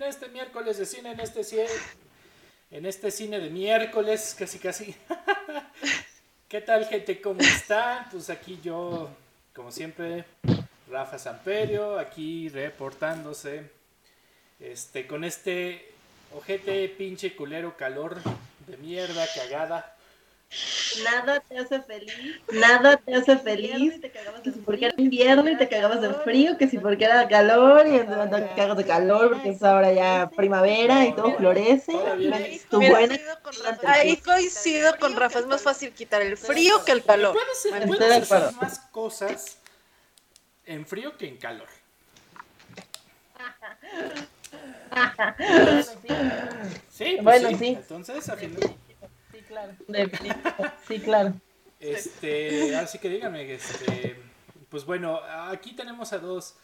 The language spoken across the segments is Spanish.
en este miércoles de cine, en este cine, en este cine de miércoles, casi casi. ¿Qué tal gente? ¿Cómo están? Pues aquí yo, como siempre, Rafa Samperio, aquí reportándose, este, con este ojete pinche culero calor de mierda cagada Nada te hace feliz. Nada te hace feliz. Que si porque era invierno y te cagabas de frío, que si porque era calor y te cagas de calor porque es ahora ya primavera y todo florece. ahí coincido con Rafa, es más fácil quitar el frío que el calor. Puedes hacer más cosas en frío que en calor. sí, pues bueno, sí. Entonces, a claro. Sí, claro. Este, así que dígame, este, pues bueno, aquí tenemos a dos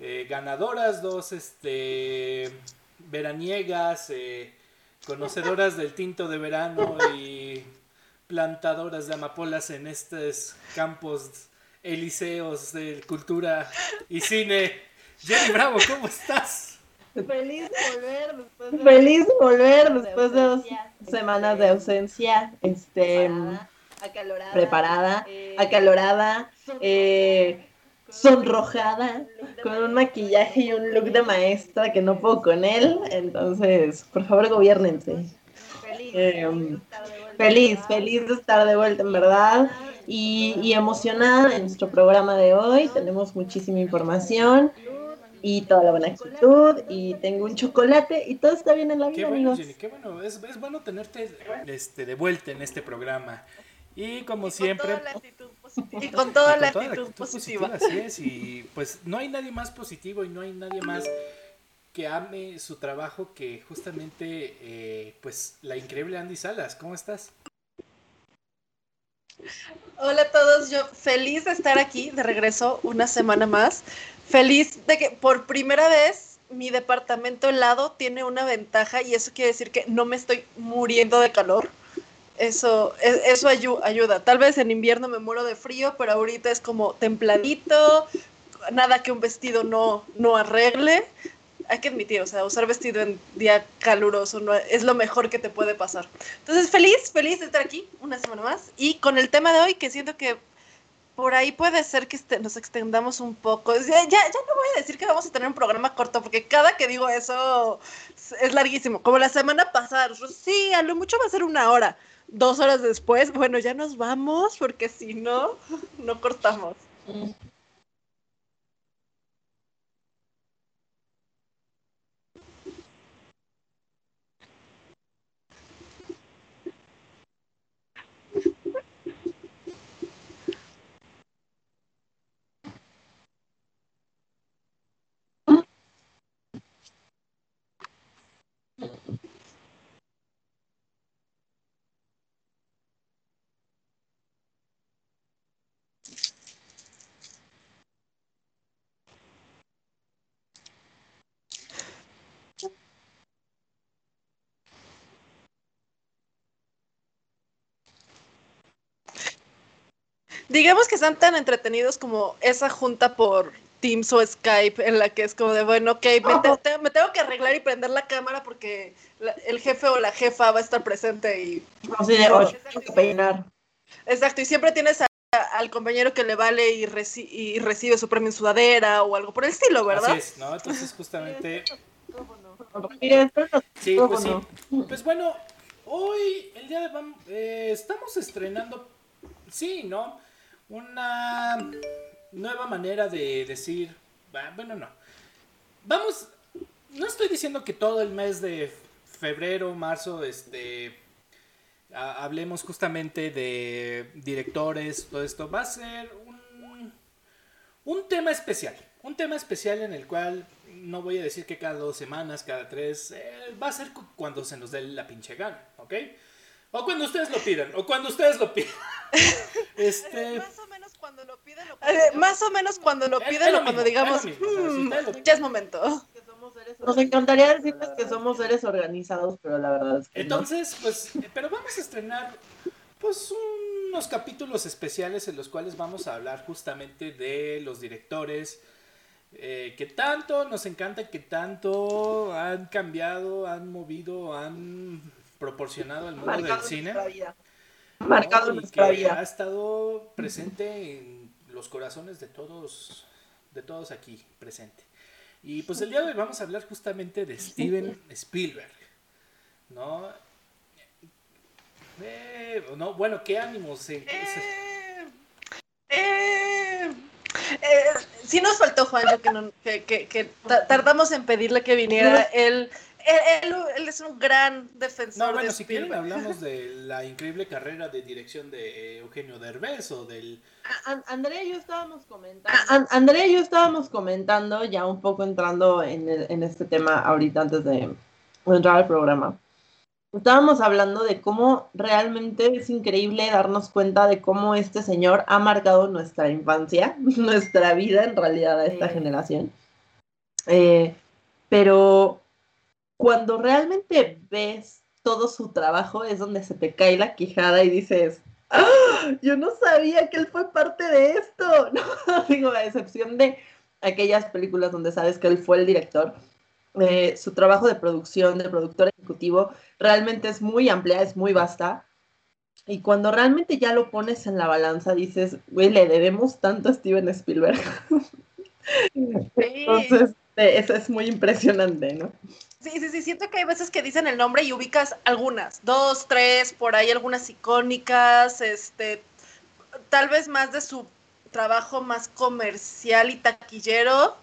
eh, ganadoras, dos este, veraniegas, eh, conocedoras del tinto de verano y plantadoras de amapolas en estos campos eliseos de cultura y cine. Jenny Bravo, ¿cómo estás? Feliz volver después de, Feliz volver después de dos semanas de ausencia. Este, acalorada, preparada, eh, acalorada, eh, sonrojada, con un maquillaje y un look de maestra que no puedo con él. Entonces, por favor, gobiernense. Feliz, feliz, feliz de estar de vuelta, en verdad. Y, y emocionada en nuestro programa de hoy. Tenemos muchísima información y toda la buena actitud y tengo un chocolate y todo está bien en la vida, qué bueno, amigos. Jenny, qué bueno, es, es, bueno tenerte este, de vuelta en este programa. Y como siempre... y con toda, la, actitud positiva. Así es, y pues no hay nadie más positivo y no hay nadie más que ame su trabajo que justamente eh, pues la increíble Andy Salas. ¿Cómo estás? Hola a todos, yo feliz de estar aquí de regreso una semana más feliz de que por primera vez mi departamento helado tiene una ventaja y eso quiere decir que no me estoy muriendo de calor. Eso, e, eso ayuda. Tal vez en invierno me muero de frío, pero ahorita es como templadito, nada que un vestido no, no arregle. Hay que admitir, o sea, usar vestido en día caluroso no, es lo mejor que te puede pasar. Entonces, feliz, feliz de estar aquí una semana más y con el tema de hoy que siento que por ahí puede ser que este, nos extendamos un poco. Ya, ya, no voy a decir que vamos a tener un programa corto, porque cada que digo eso es larguísimo. Como la semana pasada, sí, a lo mucho va a ser una hora. Dos horas después, bueno, ya nos vamos, porque si no, no cortamos. Digamos que están tan entretenidos como esa junta por Teams o Skype en la que es como de, bueno, ok, me, tengo que arreglar y prender la cámara porque el jefe o la jefa va a estar presente y... peinar. Exacto, y siempre tienes al compañero que le vale y, y, recibe su premio en sudadera o algo por el estilo, ¿verdad? Así es, ¿no? Entonces justamente... Sí, pues sí. Pues bueno, hoy, el día de... Eh, estamos estrenando... Sí, ¿no? Una nueva manera de decir, bueno, no. Vamos, no estoy diciendo que todo el mes de febrero, marzo, este, hablemos justamente de directores, todo esto. Va a ser un, un tema especial, un tema especial en el cual no voy a decir que cada dos semanas, cada tres, eh, va a ser cuando se nos dé la pinche gana, ¿ok? O cuando ustedes lo pidan, o cuando ustedes lo pidan. este... Más o menos cuando lo piden, o cuando, más o menos cuando lo piden, o cuando digamos, mm, ya es momento. Nos encantaría decirles que somos seres organizados, pero la verdad es que Entonces, pues, pero vamos a estrenar, pues, unos capítulos especiales en los cuales vamos a hablar justamente de los directores, eh, que tanto nos encanta, que tanto han cambiado, han movido, han proporcionado al mundo del cine. Marcado nuestra vida. Ha estado presente en los corazones de todos, de todos aquí presente. Y pues el día de hoy vamos a hablar justamente de Steven Spielberg, ¿no? Eh, no, bueno, ¿qué ánimos? Eh, eh, eh, sí nos faltó Juanjo que, que, que, tardamos en pedirle que viniera. Él, él, él, es un gran defensor. No, bueno, si quieren hablamos de la increíble carrera de dirección de Eugenio Derbez o del... Andrea y yo estábamos comentando. Andrea y yo estábamos comentando, ya un poco entrando en, en este tema ahorita antes de entrar al programa estábamos hablando de cómo realmente es increíble darnos cuenta de cómo este señor ha marcado nuestra infancia, nuestra vida en realidad a esta generación. Eh, pero cuando realmente ves todo su trabajo es donde se te cae la quijada y dices, ¡Ah! yo no sabía que él fue parte de esto. No, digo, a excepción de aquellas películas donde sabes que él fue el director eh, su trabajo de producción, de productor ejecutivo, realmente es muy amplia, es muy vasta. Y cuando realmente ya lo pones en la balanza, dices, güey, le debemos tanto a Steven Spielberg. Entonces, eh, eso es muy impresionante, ¿no? Sí, sí, sí, siento que hay veces que dicen el nombre y ubicas algunas, dos, tres, por ahí algunas icónicas, este, tal vez más de su trabajo más comercial y taquillero,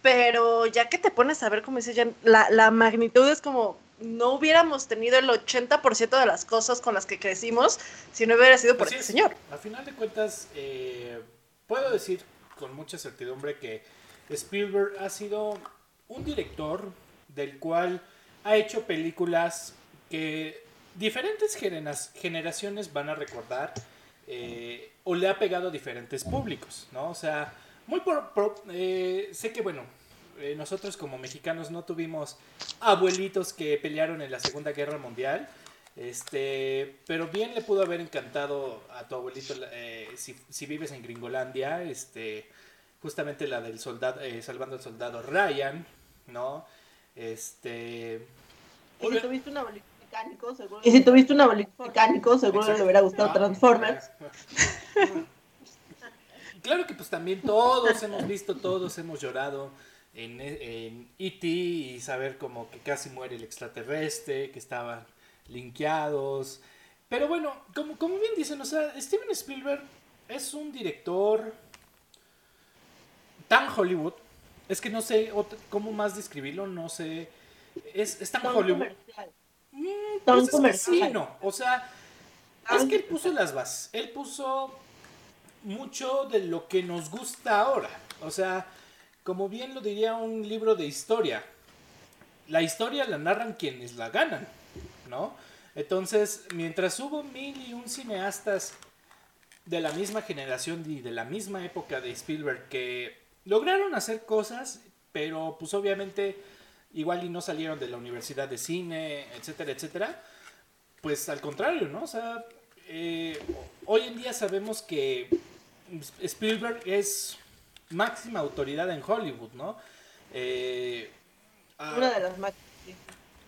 pero ya que te pones a ver, como dice Jen, la, la magnitud es como no hubiéramos tenido el 80% de las cosas con las que crecimos si no hubiera sido por este señor. A final de cuentas, eh, puedo decir con mucha certidumbre que Spielberg ha sido un director del cual ha hecho películas que diferentes generaciones van a recordar eh, o le ha pegado a diferentes públicos, ¿no? O sea, muy por, eh, sé que bueno, eh, nosotros como mexicanos no tuvimos abuelitos que pelearon en la Segunda Guerra Mundial. Este, pero bien le pudo haber encantado a tu abuelito eh, si, vives en Gringolandia, este, justamente la del soldado, salvando al soldado Ryan, ¿no? Este. Y si tuviste un abuelito mecánico, seguro. Y si tuviste un abuelito mecánico, seguro le hubiera gustado Transformers. claro que pues también todos hemos visto, todos hemos llorado en, en E.T. y saber como que casi muere el extraterrestre, que estaban linkeados. Pero bueno, como, como bien dicen, o sea, Steven Spielberg es un director tan Hollywood. Es que no sé cómo más describirlo, no sé. Es, tan, Hollywood. Mm, pues comercial. O sea, es que él puso las bases. Él puso mucho de lo que nos gusta ahora. O sea, como bien lo diría un libro de historia, la historia la narran quienes la ganan, ¿no? Entonces, mientras hubo mil y un cineastas de la misma generación y de la misma época de Spielberg que lograron hacer cosas, pero pues obviamente igual y no salieron de la universidad de cine, etcétera, etcétera, pues al contrario, ¿no? O sea, eh, hoy en día sabemos que Spielberg es máxima autoridad en Hollywood, ¿no? Eh, ah, Una de las máximas.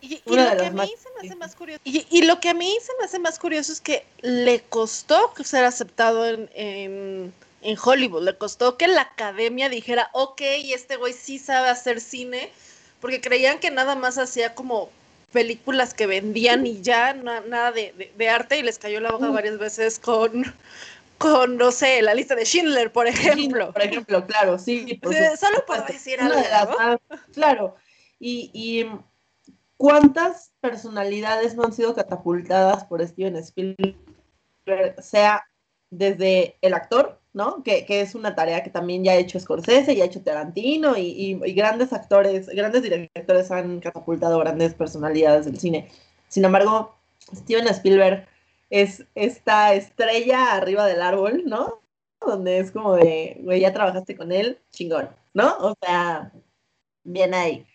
Y, lo que a mí se me hace más curioso. Y, lo que a mí se me hace más curioso es que le costó ser aceptado en, en, Hollywood. Le costó que la academia dijera, ok, este güey sí sabe hacer cine. Porque creían que nada más hacía como películas que vendían y ya nada de, de, arte. Y les cayó la boca varias veces con con, no sé, la lista de Schindler, por ejemplo. Por ejemplo, claro, sí. solo puedo decir algo. claro. Y, y, cuántas personalidades no han sido catapultadas por Steven Spielberg, sea desde el actor, ¿no? Que, que, es una tarea que también ya ha hecho Scorsese, ya ha hecho Tarantino, y, y, grandes actores, grandes directores han catapultado grandes personalidades del cine. Sin embargo, Steven Spielberg es esta estrella arriba del árbol, ¿no? Donde es como de, güey, ya trabajaste con él, chingón, ¿no? O sea, bien ahí.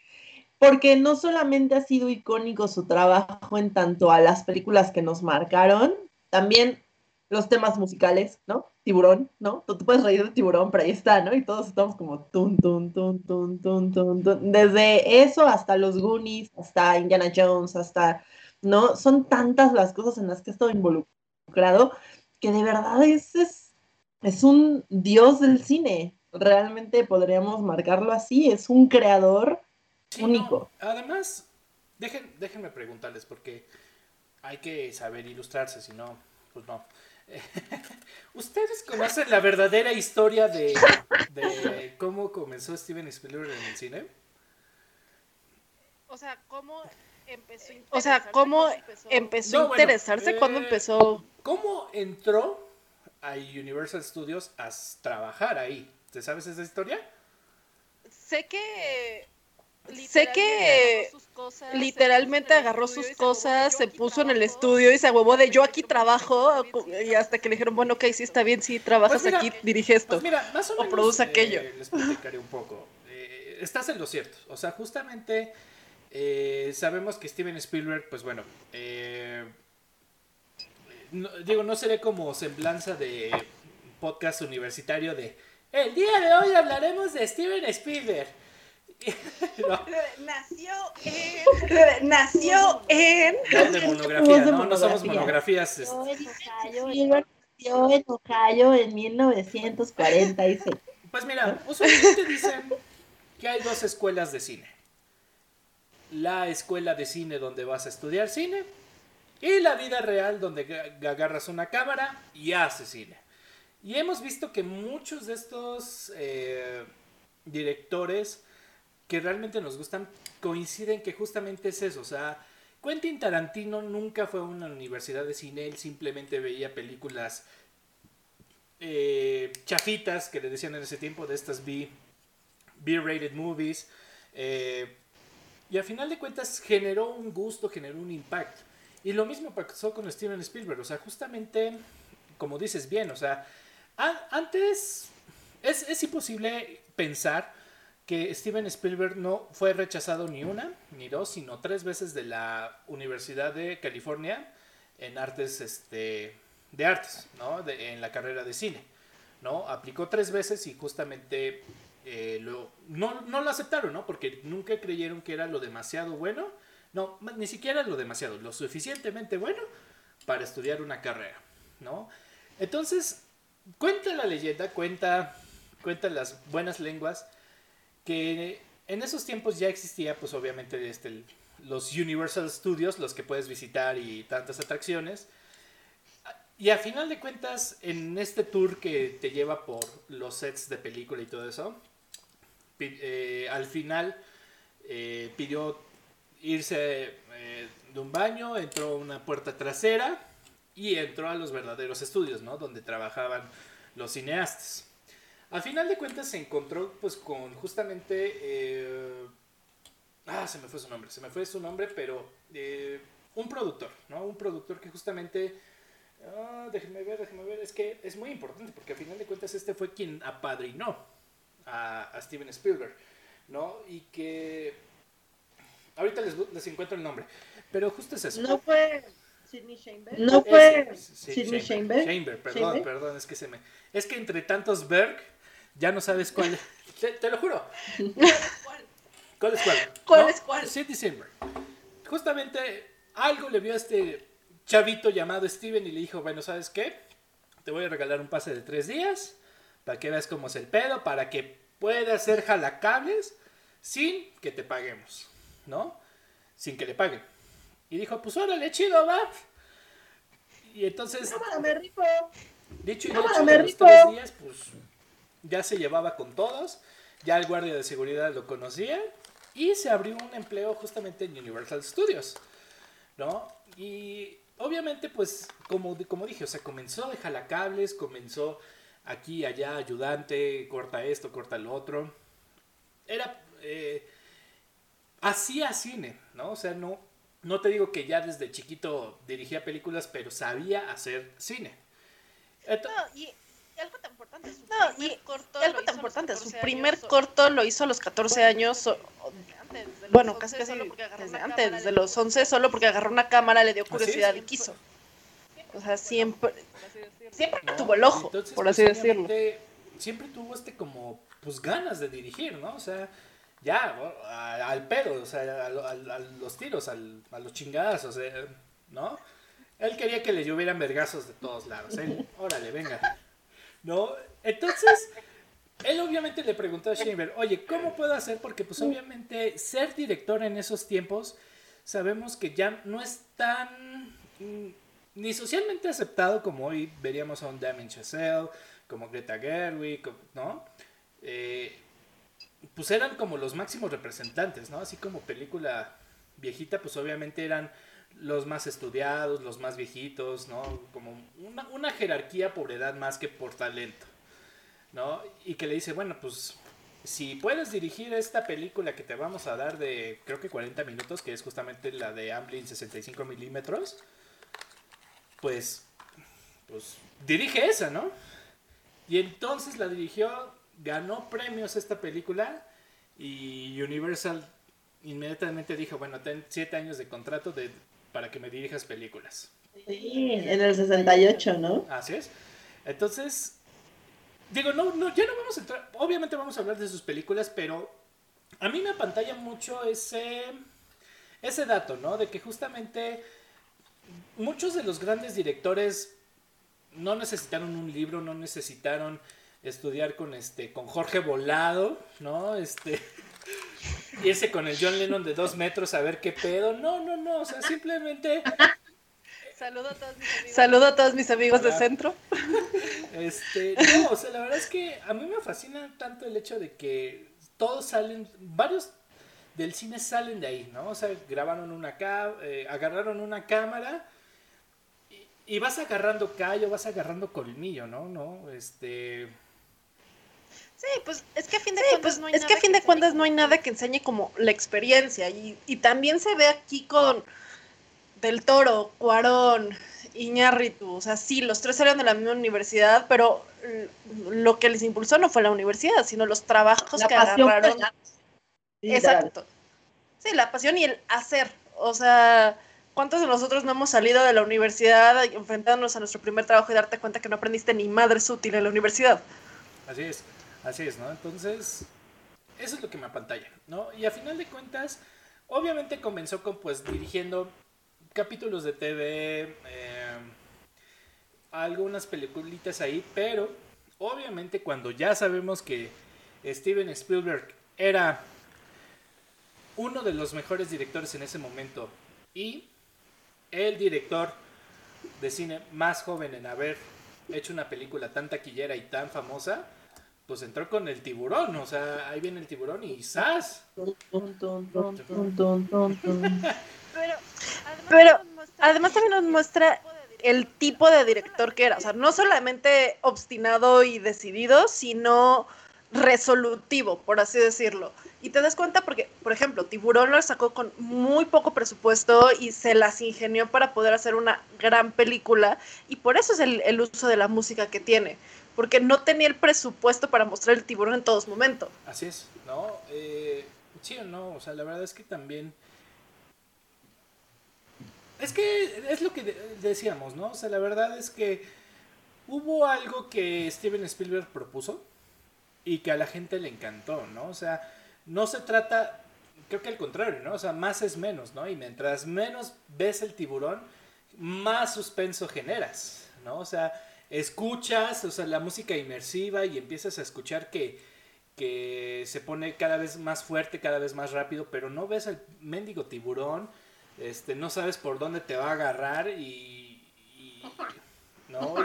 Porque no solamente ha sido icónico su trabajo en tanto a las películas que nos marcaron, también los temas musicales, ¿no? Tiburón, ¿no? Tú, puedes reír de tiburón, pero ahí está, ¿no? Y todos estamos como tun, tun, tun, tun, tun, tun, tun. Desde eso hasta los Goonies, hasta Indiana Jones, hasta, ¿no? Son tantas las cosas en las que he estado involucrado que de verdad es, es, es un dios del cine. Realmente podríamos marcarlo así, es un creador único. Además, dejen, déjenme preguntarles, porque hay que saber ilustrarse, si no, pues no. ¿Ustedes conocen la verdadera historia de, cómo comenzó Steven Spielberg en el cine? O sea, ¿cómo empezó, o sea, ¿cómo empezó, a interesarse cuando eh, empezó? ¿Cómo entró a Universal Studios a trabajar ahí? ¿Te sabes esa historia? Sé que sé que literalmente agarró sus cosas, se puso en el estudio y se huevó de yo aquí trabajo y hasta que le dijeron, bueno, ok, sí está bien, sí trabajas pues aquí, dirige esto pues o, produce aquello. Eh, les platicaré un poco. Eh, estás en lo cierto, o sea, justamente eh, sabemos que Steven Spielberg, pues bueno, digo, no seré como semblanza de podcast universitario de el día de hoy hablaremos de Steven Spielberg. Nació en. Nació en. No, de monografía, no, no somos monografías. Este. Nació en Ohio en 1946. Pues mira, usualmente dicen que hay dos escuelas de cine. La escuela de cine donde vas a estudiar cine y la vida real donde agarras una cámara y haces cine. Y hemos visto que muchos de estos eh, directores que realmente nos gustan coinciden que justamente es eso. O sea, Quentin Tarantino nunca fue a una universidad de cine, él simplemente veía películas eh, chafitas que le decían en ese tiempo de estas B, rated movies. Eh, y a final de cuentas generó un gusto, generó un impacto. Y lo mismo pasó con Steven Spielberg. O sea, justamente, como dices bien, o sea, antes es, es imposible pensar que Steven Spielberg no fue rechazado ni una, ni dos, sino tres veces de la Universidad de California en artes, este, de artes, ¿no? en la carrera de cine, ¿no? Aplicó tres veces y justamente eh, lo, no, no, lo aceptaron, ¿no? Porque nunca creyeron que era lo demasiado bueno, no, ni siquiera lo demasiado, lo suficientemente bueno para estudiar una carrera, ¿no? Entonces, cuenta la leyenda, cuenta, cuenta las buenas lenguas, que en esos tiempos ya existía, pues obviamente, este, los Universal Studios, los que puedes visitar y tantas atracciones. Y a final de cuentas, en este tour que te lleva por los sets de película y todo eso, eh, al final eh, pidió irse eh, de un baño, entró a una puerta trasera y entró a los verdaderos estudios, ¿no? Donde trabajaban los cineastas. A final de cuentas se encontró pues con justamente... Eh, ah, se me fue su nombre, se me fue su nombre, pero eh, un productor, ¿no? Un productor que justamente... Ah, déjenme ver, déjenme ver, es que es muy importante porque a final de cuentas este fue quien apadrinó a, a Steven Spielberg, ¿no? Y que... Ahorita les, les encuentro el nombre, pero justo es eso. No fue... Sidney Chamber. No fue Sidney Chamber. Chamber, perdón, perdón, es que se me. Es que entre tantos Berg ya no sabes cuál. te, lo juro. ¿Cuál es cuál? ¿Cuál es cuál? Justamente algo le vio a este chavito llamado Steven y le dijo, bueno, ¿sabes qué? Te voy a regalar un pase de tres días para que veas cómo es el pedo, para que puedas hacer jalacables sin que te paguemos, ¿no? Sin que le paguen. Y dijo, pues órale, chido, va. Y entonces... ¡Cámara, rico! Dicho y hecho, los tres días, pues ya se llevaba con todos, ya el guardia de seguridad lo conocía y se abrió un empleo justamente en Universal Studios, ¿no? Y obviamente, pues, como, como dije, o sea, comenzó de jalacables, comenzó aquí, allá, ayudante, corta esto, corta lo otro. Era, eh, hacía cine, ¿no? O sea, no, no te digo que ya desde chiquito dirigía películas, pero sabía hacer cine. y algo tan importante, su primer corto, algo tan importante, su primer corto lo hizo a los 14 años, bueno, casi, casi desde antes, desde los 11, solo porque agarró una cámara, le dio curiosidad y quiso. O sea, siempre, siempre tuvo el ojo, por pues, así decirlo. Siempre tuvo este como, pues ganas de dirigir, ¿no? O sea, ya, al pedo, o sea, a, los tiros, a los chingadas, sea, ¿no? Él quería que le llovieran vergazos de todos lados. Él, órale, venga. ¿No? Entonces, él obviamente le preguntó a Sheinberg, oye, ¿cómo puedo hacer? Porque pues obviamente ser director en esos tiempos, sabemos que ya no es tan mm, ni socialmente aceptado como hoy veríamos a un Damien Chazelle, como Greta Gerwig, ¿no? Eh, pues eran como los máximos representantes, ¿no? Así como película viejita, pues obviamente eran los más estudiados, los más viejitos, ¿no? Como una, una jerarquía por edad más que por talento, ¿no? Y que le dice, bueno, pues si puedes dirigir esta película que te vamos a dar de creo que 40 minutos, que es justamente la de Amblin 65 milímetros, pues, pues dirige esa, ¿no? Y entonces la dirigió, ganó premios esta película y Universal inmediatamente dijo, bueno, ten siete años de contrato de, para que me dirijas películas. Sí, en el 68, ¿no? Así es. Entonces, digo, no, no, ya no vamos a entrar, obviamente vamos a hablar de sus películas, pero a mí me apantalla mucho ese, ese dato, ¿no? De que justamente muchos de los grandes directores no necesitaron un libro, no necesitaron estudiar con este, con Jorge Volado, ¿no? Este, irse con el John Lennon de dos metros a ver qué pedo. No, no, no, o sea, simplemente. Saludo a todos mis amigos. Saludo a todos mis amigos de centro. Este, no, o sea, la verdad es que a mí me fascina tanto el hecho de que todos salen, varios del cine salen de ahí, ¿no? O sea, grabaron una eh, agarraron una cámara y, y, vas agarrando callo, vas agarrando colmillo, ¿no? ¿No? Este Sí, pues es que a fin de cuentas pues, no hay es que a fin de cuentas no hay nada que enseñe como la experiencia y, y también se ve aquí con Del Toro, Cuarón, Iñárritu, o sea, sí, los tres eran de la misma universidad, pero lo que les impulsó no fue la universidad, sino los trabajos que agarraron. Exacto. Sí, la pasión y el hacer, o sea, ¿cuántos de nosotros no hemos salido de la universidad enfrentándonos a nuestro primer trabajo y darte cuenta que no aprendiste ni madres útil en la universidad? Así es. Así es, ¿no? Entonces, eso es lo que me apantalla, ¿no? Y a final de cuentas, obviamente comenzó con, pues, dirigiendo capítulos de TV, eh, algunas peliculitas ahí, pero obviamente cuando ya sabemos que Steven Spielberg era uno de los mejores directores en ese momento y el director de cine más joven en haber hecho una película tan taquillera y tan famosa, pues entró con el tiburón, o sea, ahí viene el tiburón y ¡zas! pero, además, también nos muestra el tipo de director que era, o sea, no solamente obstinado y decidido, sino resolutivo, por así decirlo. Y te das cuenta porque, por ejemplo, Tiburón lo sacó con muy poco presupuesto y se las ingenió para poder hacer una gran película y por eso es el, el uso de la música que tiene porque no tenía el presupuesto para mostrar el tiburón en todos momentos. Así es, ¿no? Eh, sí o no, o sea, la verdad es que también... Es que es lo que decíamos, ¿no? O sea, la verdad es que hubo algo que Steven Spielberg propuso y que a la gente le encantó, ¿no? O sea, no se trata, creo que al contrario, ¿no? O sea, más es menos, ¿no? Y mientras menos ves el tiburón, más suspenso generas, ¿no? O sea, escuchas, o sea, la música inmersiva y empiezas a escuchar que, que se pone cada vez más fuerte, cada vez más rápido, pero no ves al mendigo tiburón, este, no sabes por dónde te va a agarrar y, ¿no?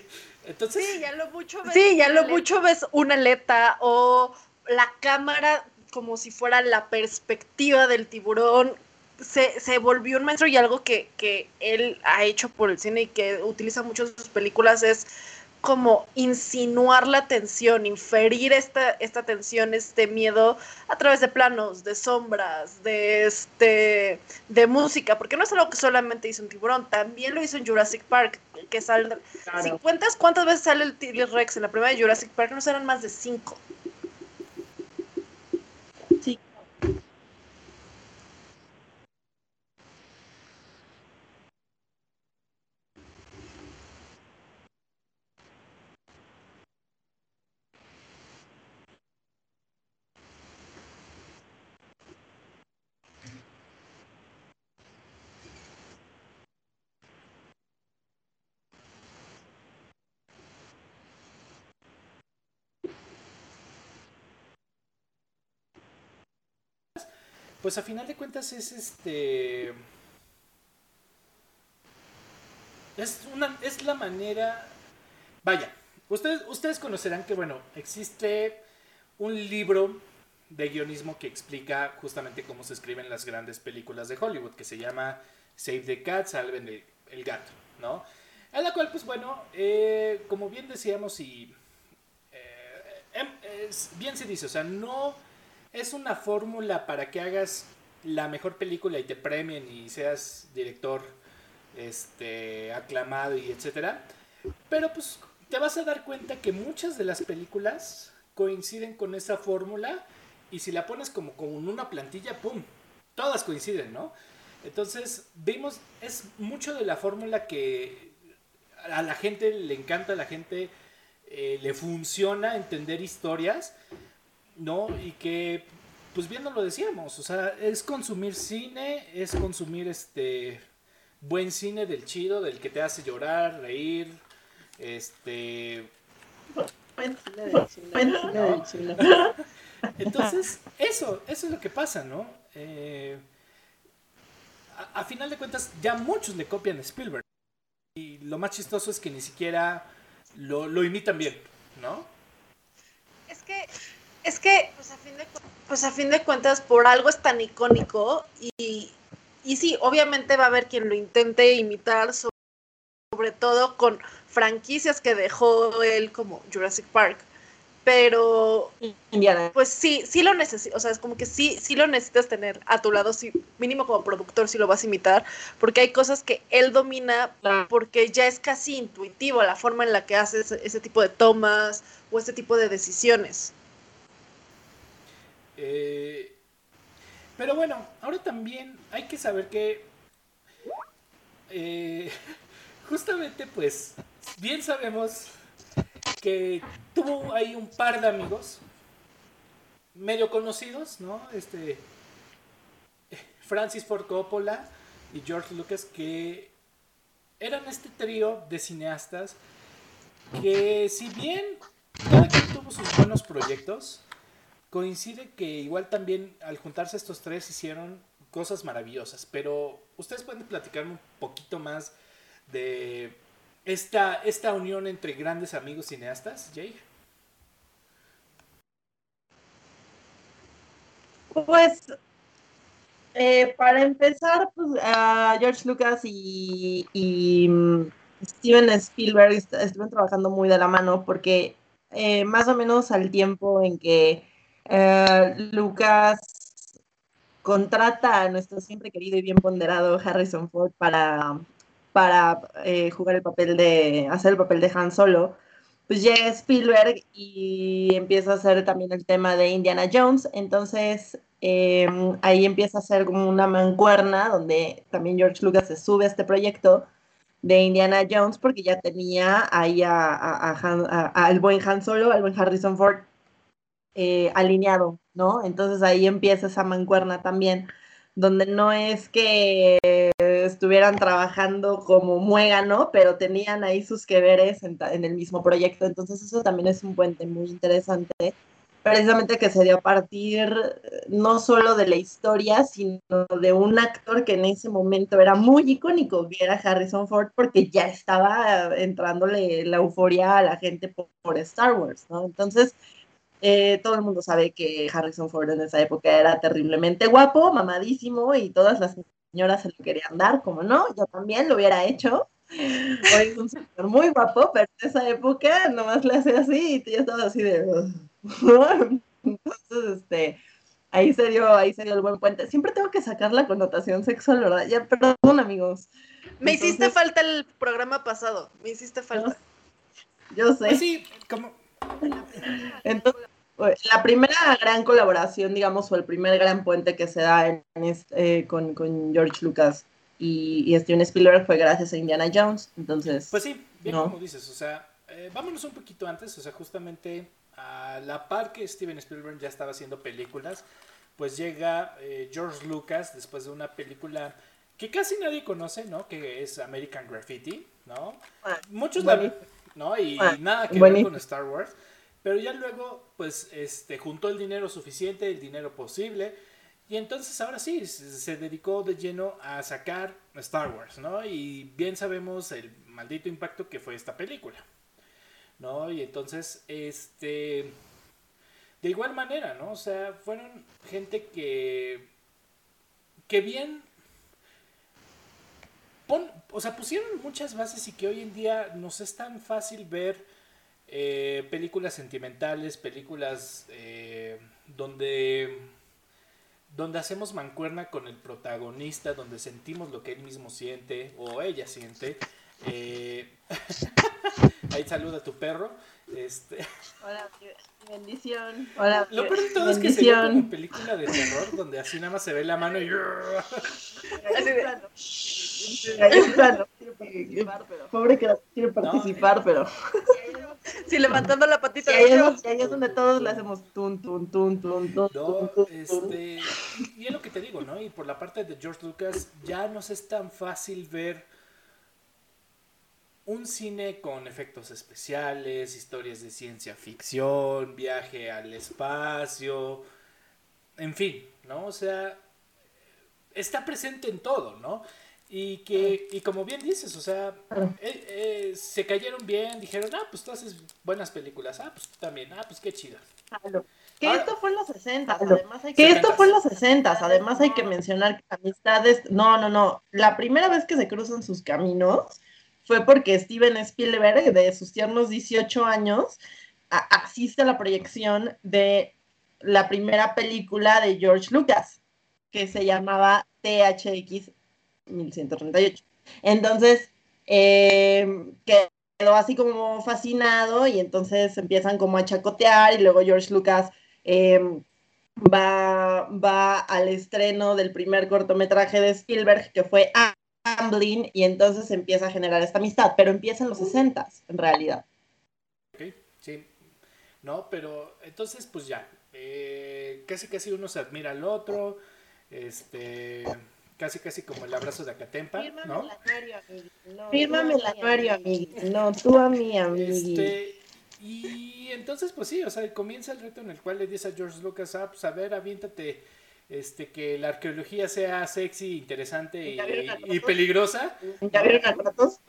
entonces sí, ya lo mucho ves, sí, ya lo mucho ves una aleta o la cámara como si fuera la perspectiva del tiburón se, se, volvió un maestro y algo que, que, él ha hecho por el cine y que utiliza mucho en sus películas es como insinuar la tensión, inferir esta, esta tensión, este miedo a través de planos, de sombras, de este de música, porque no es algo que solamente hizo un tiburón, también lo hizo en Jurassic Park, que sale, si cuentas cuántas veces sale el T-Rex en la primera de Jurassic Park, no serán más de cinco. Pues a final de cuentas es este... Es, una, es la manera... Vaya, ustedes, ustedes conocerán que, bueno, existe un libro de guionismo que explica justamente cómo se escriben las grandes películas de Hollywood, que se llama Save the Cat, Salven el, gato, ¿no? A la cual, pues bueno, eh, como bien decíamos y eh, em, bien se dice, o sea, no es una fórmula para que hagas la mejor película y te premien y seas director este aclamado y etcétera. Pero pues te vas a dar cuenta que muchas de las películas coinciden con esa fórmula y si la pones como con una plantilla, ¡pum! Todas coinciden, ¿no? Entonces, vimos, es mucho de la fórmula que a la gente le encanta, a la gente eh, le funciona entender historias, ¿no? Y que, pues bien lo decíamos, o sea, es consumir cine, es consumir este buen cine del chido, del que te hace llorar, reír, este... Entonces, eso, eso es lo que pasa, ¿no? Eh, a, final de cuentas, ya muchos le copian a Spielberg. Y lo más chistoso es que ni siquiera lo, lo imitan bien, ¿no? Es que, es que, pues a, fin de, pues a fin de cuentas, por algo es tan icónico y, y sí, obviamente va a haber quien lo intente imitar, sobre todo con franquicias que dejó él como Jurassic Park pero pues sí, sí lo necesitas, o sea, es como que sí, sí lo necesitas tener a tu lado, sí, mínimo como productor si lo vas a imitar, porque hay cosas que él domina porque ya es casi intuitivo la forma en la que hace ese, tipo de tomas o ese tipo de decisiones. Eh, pero bueno, ahora también hay que saber que eh, justamente pues bien sabemos que tuvo ahí un par de amigos medio conocidos, ¿no? Este Francis Ford Coppola y George Lucas que eran este trío de cineastas que si bien cada quien tuvo sus buenos proyectos, coincide que igual también al juntarse estos tres hicieron cosas maravillosas, pero ustedes pueden platicarme un poquito más de esta, esta unión entre grandes amigos cineastas, Jay? Pues, eh, para empezar, pues, George Lucas y, mm, Steven Spielberg estuvieron trabajando muy de la mano porque eh, más o menos al tiempo en que eh, Lucas contrata a nuestro siempre querido y bien ponderado Harrison Ford para para eh, jugar el papel de, hacer el papel de Han Solo, pues llega Spielberg y empieza a hacer también el tema de Indiana Jones, entonces em, ahí empieza a ser como una mancuerna donde también George Lucas se sube a este proyecto de Indiana Jones porque ya tenía ahí al buen Han Solo, al buen Harrison Ford eh, alineado, ¿no? Entonces ahí empieza esa mancuerna también, donde no es que estuvieran trabajando como muégano, pero tenían ahí sus que veres en, el mismo proyecto. Entonces eso también es un puente muy interesante, precisamente que se dio a partir eh, no solo de la historia, sino de un actor que en ese momento era muy icónico, que era Harrison Ford, porque ya estaba entrándole la euforia a la gente por, Star Wars, ¿no? Entonces... Eh, todo el mundo sabe que Harrison Ford en esa época era terriblemente guapo, mamadísimo y todas las señora se lo querían dar, como no, yo también lo hubiera hecho. Hoy es un señor muy guapo, pero en esa época nomás le hace así y ya estaba así de... Entonces, este, ahí se dio, ahí se dio el buen puente. Siempre tengo que sacar la connotación sexual, ¿verdad? Ya, perdón, amigos. Me hiciste falta el programa pasado, me hiciste falta. Yo sé. Pues sí, como... Entonces, la primera gran colaboración, digamos, o el primer gran puente que se da en, eh, con, George Lucas y, Steven Spielberg fue gracias a Indiana Jones. Entonces. Pues sí, bien como dices, o sea, eh, vámonos un poquito antes, o sea, justamente a la par que Steven Spielberg ya estaba haciendo películas, pues llega eh, George Lucas después de una película que casi nadie conoce, ¿no? Que es American Graffiti, ¿no? Ah, Muchos la ¿no? Y ah, nada que ver con Star Wars. Pero ya luego, pues, este, juntó el dinero suficiente, el dinero posible, Y entonces ahora sí, se dedicó de lleno a sacar Star Wars, ¿no? Y bien sabemos el maldito impacto que fue esta película, ¿no? Y entonces, este, de igual manera, ¿no? O sea, fueron gente que, que bien, o sea, pusieron muchas bases y que hoy en día nos es tan fácil ver eh, películas sentimentales, películas eh, donde donde hacemos mancuerna con el protagonista, donde sentimos lo que él mismo siente o ella siente. Eh, ahí saluda a tu perro. Este... Hola, bendición. Hola, lo peor de todo es que se ve como película de terror donde así nada más se ve la mano y. Pobre que quiere participar, pero. Sí, levantando la patita. Y ahí, es, ahí es donde todos le hacemos tun, tun, tun, tun, tun. No, este. Y es lo que te digo, ¿no? Y por la parte de George Lucas, ya no es tan fácil ver un cine con efectos especiales, historias de ciencia ficción, viaje al espacio, en fin, ¿no? O sea, está presente en todo, ¿no? Y que, y como bien dices, o sea, eh, eh, se cayeron bien, dijeron, ah, pues tú haces buenas películas, ah, pues tú también, ah, pues qué chido. Que esto fue en los 60, además hay que... esto fue en los 60, además hay que mencionar que amistades, no, no, no, la primera vez que se cruzan sus caminos fue porque Steven Spielberg, de sus tiernos 18 años, asiste a la proyección de la primera película de George Lucas, que se llamaba THX 1138. Entonces, eh, quedó así como fascinado y entonces empiezan como a chacotear y luego George Lucas eh, va, va al estreno del primer cortometraje de Spielberg, que fue Amblin y entonces empieza a generar esta amistad, pero empieza en los 60 en realidad. Ok, sí. No, pero entonces pues ya, eh, casi casi uno se admira al otro, este, casi casi como el abrazo de Acatempa, ¿no? Fírmame el anuario, No, tú a mí, amigo. Este, y entonces pues sí, o sea, comienza el reto en el cual le dice a George Lucas, ah, pues a ver, aviéntate este, que la arqueología sea sexy, interesante y, peligrosa. ¿Ya vieron a Kratos?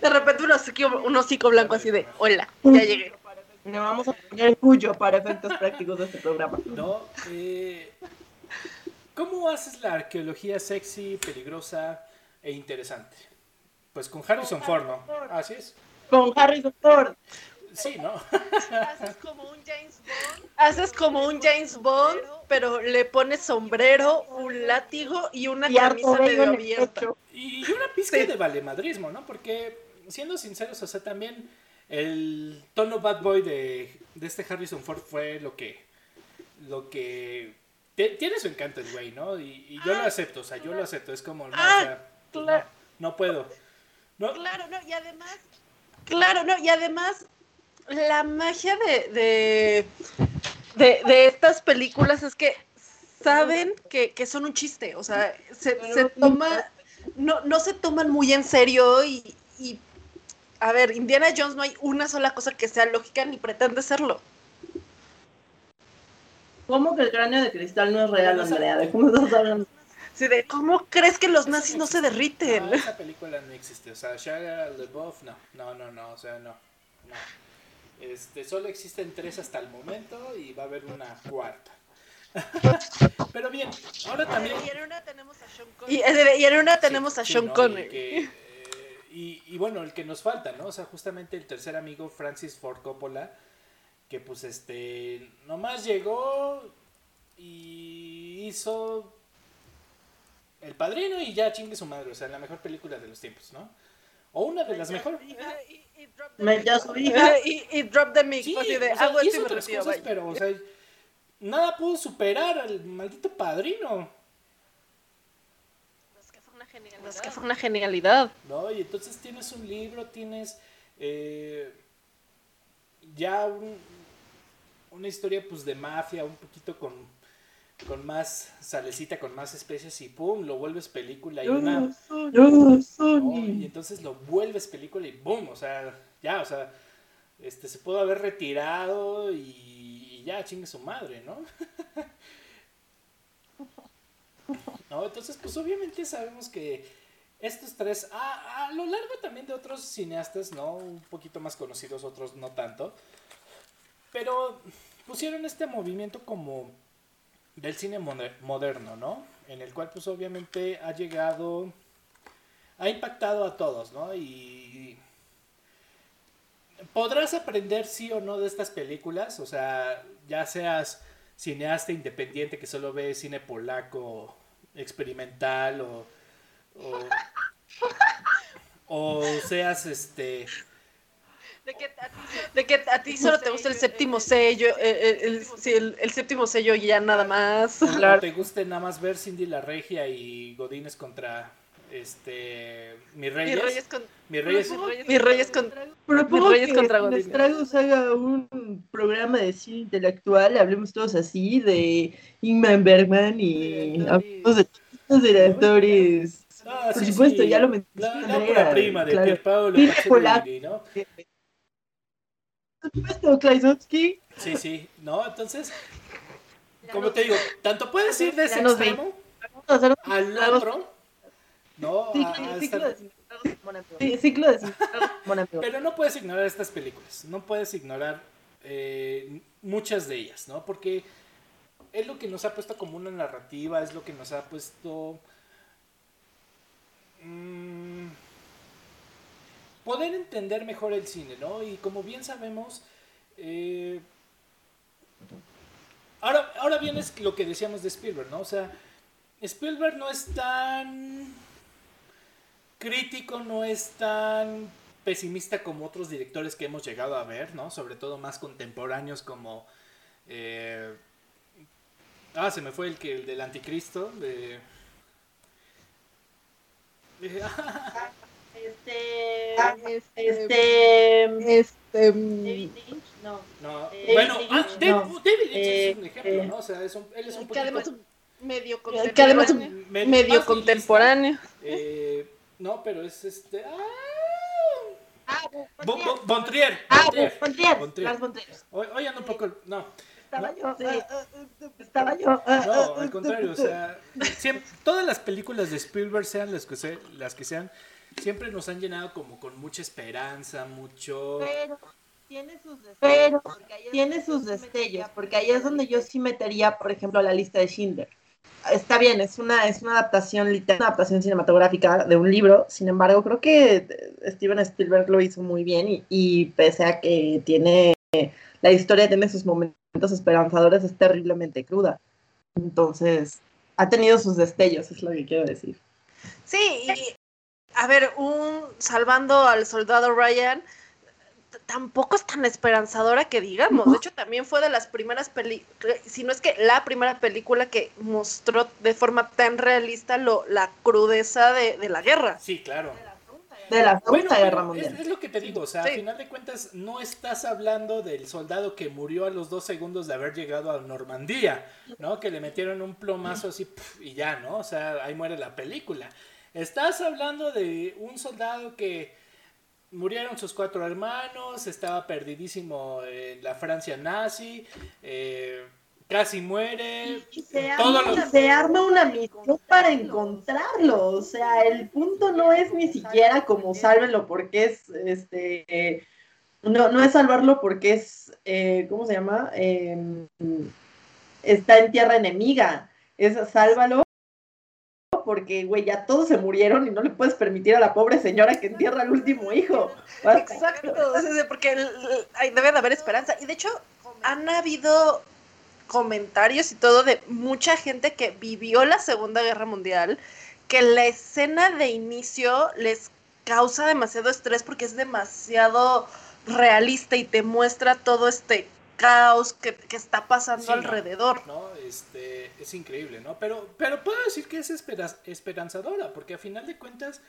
De repente un hocico, un hocico blanco así de, hola, ya llegué. Le vamos a poner cuyo para efectos prácticos de este programa. No, eh, ¿cómo haces la arqueología sexy, peligrosa e interesante? Pues con Harrison Ford, ¿no? Así es. Con Harrison Ford. Sí, ¿no? Haces como un James Bond. Haces como un James Bond, pero le pones sombrero, un látigo y una camisa medio abierta. Y una pizca de valemadrismo, ¿no? Porque, siendo sinceros, o sea, también el tono bad boy de, este Harrison Ford fue lo que. Lo que. Tiene su encanto el güey, ¿no? Y, yo lo ah, acepto, o sea, yo lo acepto. Es como, no, o ah, sea, no, no, puedo. Claro, no, y además. Claro, no, y además la magia de, de, estas películas es que saben que, son un chiste, o sea, se, toma, no, no se toman muy en serio y, a ver, Indiana Jones no hay una sola cosa que sea lógica ni pretende serlo. ¿Cómo que el cráneo de cristal no es real, Andrea? ¿De cómo estás hablando? Sí, de cómo crees que los nazis no se derriten. No, esa película no existe, o sea, Shia LaBeouf, no, no, no, no, o sea, no, no. Este, solo existen tres hasta el momento y va a haber una cuarta. Pero bien, ahora también. Y en una tenemos a Sean Connery. Y, en una tenemos a Sean Connery. Eh, y, bueno, el que nos falta, ¿no? O sea, justamente el tercer amigo, Francis Ford Coppola, que pues este, nomás llegó y hizo El Padrino y ya chingue su madre, o sea, la mejor película de los tiempos, ¿no? O una de las mejores. Me ya su hija. Y, Drop the Mix. Sí, así de, o sea, hizo otras cosas, pero, o sea, nada pudo superar al maldito padrino. Es que fue una genialidad. Es que fue una genialidad. No, y entonces tienes un libro, tienes eh, ya un, una historia pues de mafia, un poquito con con más salecita, con más especies y pum, lo vuelves película y una... y entonces lo vuelves película y boom, o sea, ya, o sea, este se pudo haber retirado y, ya, chingue su madre, ¿no? ¿no? Entonces, pues obviamente sabemos que estos tres, a, a, lo largo también de otros cineastas, ¿no? Un poquito más conocidos, otros no tanto, pero pusieron este movimiento como del cine moderno, ¿no? En el cual pues obviamente ha llegado, ha impactado a todos, ¿no? Y podrás aprender sí o no de estas películas, o sea, ya seas cineasta independiente que solo ve cine polaco experimental o, o, seas este de que, a ti, solo te gusta el séptimo sello, el, el, séptimo sello y ya nada más. Claro. te guste nada más ver Cindy la Regia y Godines contra este mi reyes, mi reyes, con, mi reyes, mi reyes, con, mi reyes contra Godines. haga un programa de cine intelectual, hablemos todos así de Ingmar Bergman y hablemos de todos los directores. Ah, Por supuesto, ya lo mencioné. La, la prima de claro. Pierpaolo ¿no? Por supuesto, Klaisowski. Sí, sí, no, entonces, como te digo, tanto puedes ir de ese extremo al otro no, ciclo, de Pero no puedes ignorar estas películas, no puedes ignorar eh, muchas de ellas, ¿no? Porque es lo que nos ha puesto como una narrativa, es lo que nos ha puesto... Mm, poder entender mejor el cine, ¿no? Y como bien sabemos, eh, ahora, ahora bien es lo que decíamos de Spielberg, ¿no? O sea, Spielberg no es tan crítico, no es tan pesimista como otros directores que hemos llegado a ver, ¿no? Sobre todo más contemporáneos como... Eh, ah, se me fue el que el del anticristo, de... Este, este, este, David Lynch, no. no. bueno, ah, David, no. David, Lynch es un ejemplo, ¿no? O sea, es un, él es un poquito... Que además medio contemporáneo. Que además un medio contemporáneo. Eh, no, pero es este. ¡Ah! Ah, Bontrier. Ah, Bontrier. Las ando un poco. No. Estaba yo. Sí. Ah, ah, ah, estaba yo. No, al contrario, o sea, siempre, todas las películas de Spielberg, sean las que, sean, las que sean, siempre nos han llenado como con mucha esperanza, mucho. Pero tiene sus destellos. Pero tiene sus destellos, porque ahí es donde yo sí metería, por ejemplo, la lista de Schindler está bien, es una, es una adaptación literal, una adaptación cinematográfica de un libro, sin embargo, creo que Steven Spielberg lo hizo muy bien y, pese a que tiene, la historia tiene sus momentos esperanzadores, es terriblemente cruda. Entonces, ha tenido sus destellos, es lo que quiero decir. Sí, y a ver, un salvando al soldado Ryan, tampoco es tan esperanzadora que digamos. De hecho, también fue de las primeras películas, si no es que la primera película que mostró de forma tan realista lo, la crudeza de, la guerra. Sí, claro. De la Segunda Guerra Mundial. Es, lo que te digo, o sea, al final de cuentas no estás hablando del soldado que murió a los dos segundos de haber llegado a Normandía, ¿no? Que le metieron un plomazo así y ya, ¿no? O sea, ahí muere la película. Estás hablando de un soldado que murieron sus cuatro hermanos, estaba perdidísimo en la Francia nazi, eh, casi muere. se, arma, una misión para encontrarlo, o sea, el punto no es ni siquiera como sálvenlo porque es, este, no, no es salvarlo porque es, eh, ¿cómo se llama? Em, está en tierra enemiga, es sálvalo porque, güey, ya todos se murieron y no le puedes permitir a la pobre señora que entierra al último hijo. Exacto, porque debe de haber esperanza. Y de hecho, han habido comentarios y todo de mucha gente que vivió la Segunda Guerra Mundial, que la escena de inicio les causa demasiado estrés porque es demasiado realista y te muestra todo este caos que, está pasando alrededor. No, Este, es increíble, ¿no? Pero, pero puedo decir que es esperanzadora, porque a final de cuentas,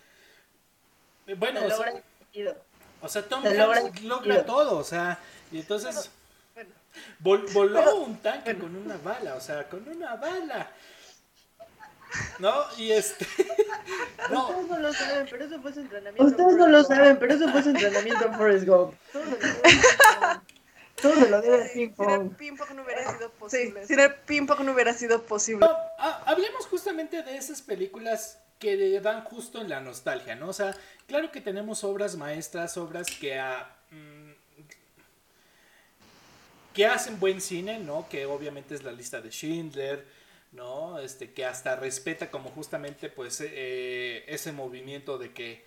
eh, bueno, o sea, o sea, Tom Hanks logra, todo, o sea, y entonces voló un tanque con una bala, o sea, con una bala. ¿No? Y este. no. Ustedes no lo saben, pero eso fue su entrenamiento. Ustedes no lo saben, pero eso fue su entrenamiento en Forrest Gump. Todo se lo debe Sin el ping pong no hubiera sido posible. sin el ping pong no hubiera sido posible. Hablemos justamente de esas películas que dan justo en la nostalgia, ¿no? O sea, claro que tenemos obras maestras, obras que a, mm, que hacen buen cine, ¿no? Que obviamente es la lista de Schindler, ¿no? Este, que hasta respeta como justamente pues eh, ese movimiento de que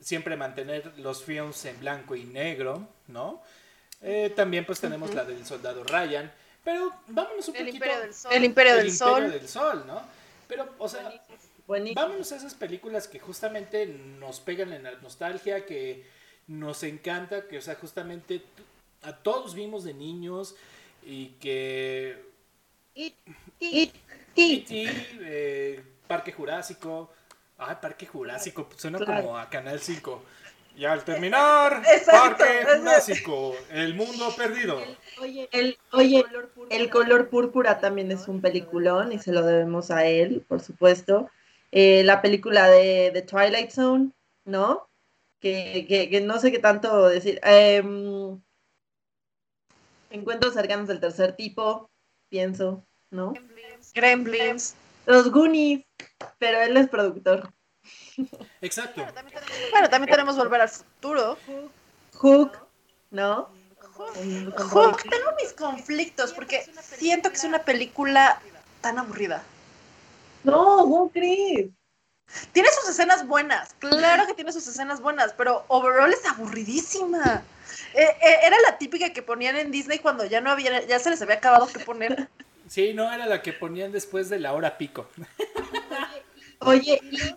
siempre mantener los films en blanco y negro, ¿no? Eh, también pues tenemos la del soldado Ryan, pero vámonos un el poquito... Imperio del Sol. El Imperio del el Sol. Imperio del Sol, ¿no? Pero, o sea, vámonos a esas películas que justamente nos pegan en la nostalgia, que nos encanta, que, o sea, justamente a todos vimos de niños y que... Y, y, y, eh, Parque Jurásico. Ay, Parque Jurásico, suena como a Canal 5. Y al terminar, Parque Jurásico, el mundo perdido. oye, el, oye, el color púrpura también es un peliculón y se lo debemos a él, por supuesto. Eh, la película de, The Twilight Zone, ¿no? Que, que, no sé qué tanto decir. Em, encuentros cercanos del tercer tipo, pienso, ¿no? Gremlins. Los Goonies, pero él es productor. Exacto. Bueno, también tenemos Volver al Futuro. Hook, ¿no? Hook, tengo mis conflictos porque siento que es una película tan aburrida. No, ¿cómo crees? Tiene sus escenas buenas, claro que tiene sus escenas buenas, pero overall es aburridísima. Eh, eh, era la típica que ponían en Disney cuando ya no había, ya se les había acabado que poner. Sí, no, era la que ponían después de la hora pico. Oye, y,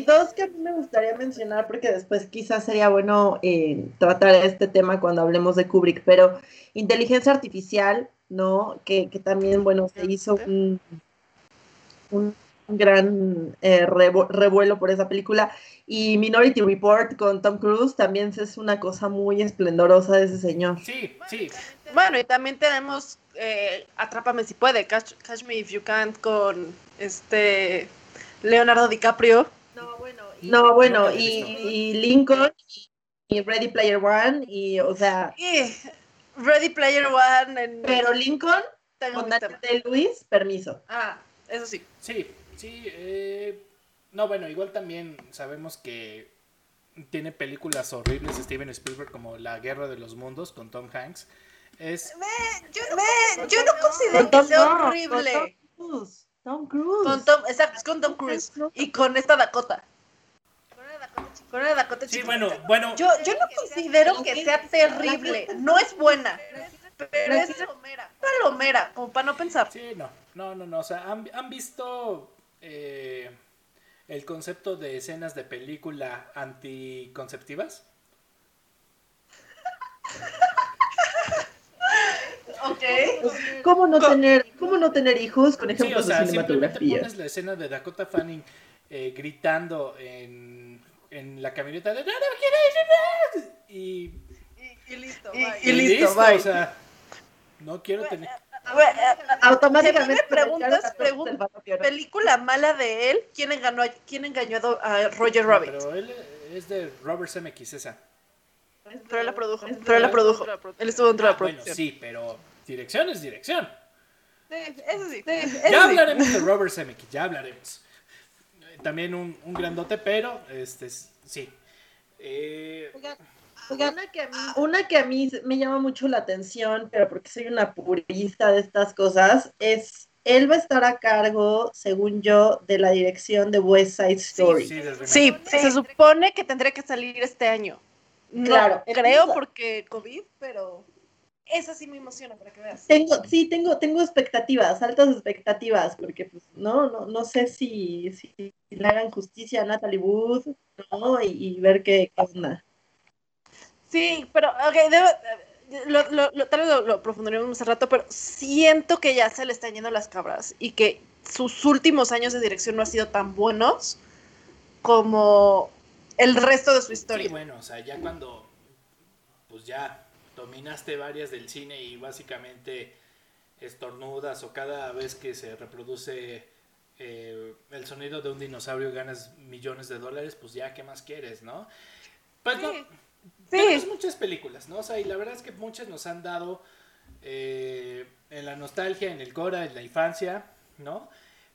dos que a mí me gustaría mencionar, porque después quizás sería bueno eh, tratar este tema cuando hablemos de Kubrick, pero inteligencia artificial, ¿no? Que, también, bueno, se hizo un, un gran eh, revuelo por esa película. Y Minority Report con Tom Cruise también es una cosa muy esplendorosa de ese señor. Sí, sí. Bueno, y también tenemos eh, Atrápame si puede, catch, Me If You Can't con este Leonardo DiCaprio. No, bueno, y, y, Lincoln y Ready Player One y, o sea... Ready Player One Pero Lincoln con de Luis, permiso. Ah, eso sí. Sí, sí. Eh, no, bueno, igual también sabemos que tiene películas horribles Steven Spielberg como La Guerra de los Mundos con Tom Hanks. Es... yo, no, considero que sea horrible. Tom Cruise. Con Tom, exacto, con Tom Cruise. Y con esta Dakota. Con una Dakota Sí, bueno, bueno. Yo, yo no considero que sea terrible. No es buena. Pero es palomera. Palomera, como para no pensar. Sí, no. No, no, no. O sea, ¿han, han visto eh, el concepto de escenas de película anticonceptivas? ¿Cómo no, tener, ¿Cómo no tener hijos con ejemplos sí, o sea, de cinematografía? pones la escena de Dakota Fanning eh, gritando en, en la camioneta de y, y, y listo, y, y, listo, bye. o sea, no quiero tener automáticamente me preguntas, preguntas película mala de él, ¿quién engañó, quién engañó a Roger Rabbit? pero él es de Robert Zemeckis esa. Pero él la produjo, pero él la produjo. Él estuvo dentro de la ah, producción. Bueno, sí, pero dirección es dirección. eso sí. ya hablaremos de Robert Zemeckis, ya hablaremos. También un, un grandote, pero este sí. Eh, una, que a mí, una que a mí me llama mucho la atención, pero porque soy una purista de estas cosas, es él va a estar a cargo, según yo, de la dirección de West Side Story. Sí, se supone que tendría que salir este año. claro, creo porque COVID, pero esa sí me emociona para que veas. Tengo, sí, tengo, tengo expectativas, altas expectativas, porque pues no, no, no sé si, si le hagan justicia a Natalie Wood, ¿no? Y, ver qué, onda. Sí, pero, ok, debo, lo, lo, tal vez lo, lo profundiremos más rato, pero siento que ya se le están yendo las cabras y que sus últimos años de dirección no han sido tan buenos como el resto de su historia. Sí, bueno, o sea, ya cuando, pues ya dominaste varias del cine y básicamente estornudas o cada vez que se reproduce eh, el sonido de un dinosaurio ganas millones de dólares, pues ya, ¿qué más quieres, no? Pues no, tenemos muchas películas, ¿no? O sea, y la verdad es que muchas nos han dado eh, en la nostalgia, en el Cora, en la infancia, ¿no?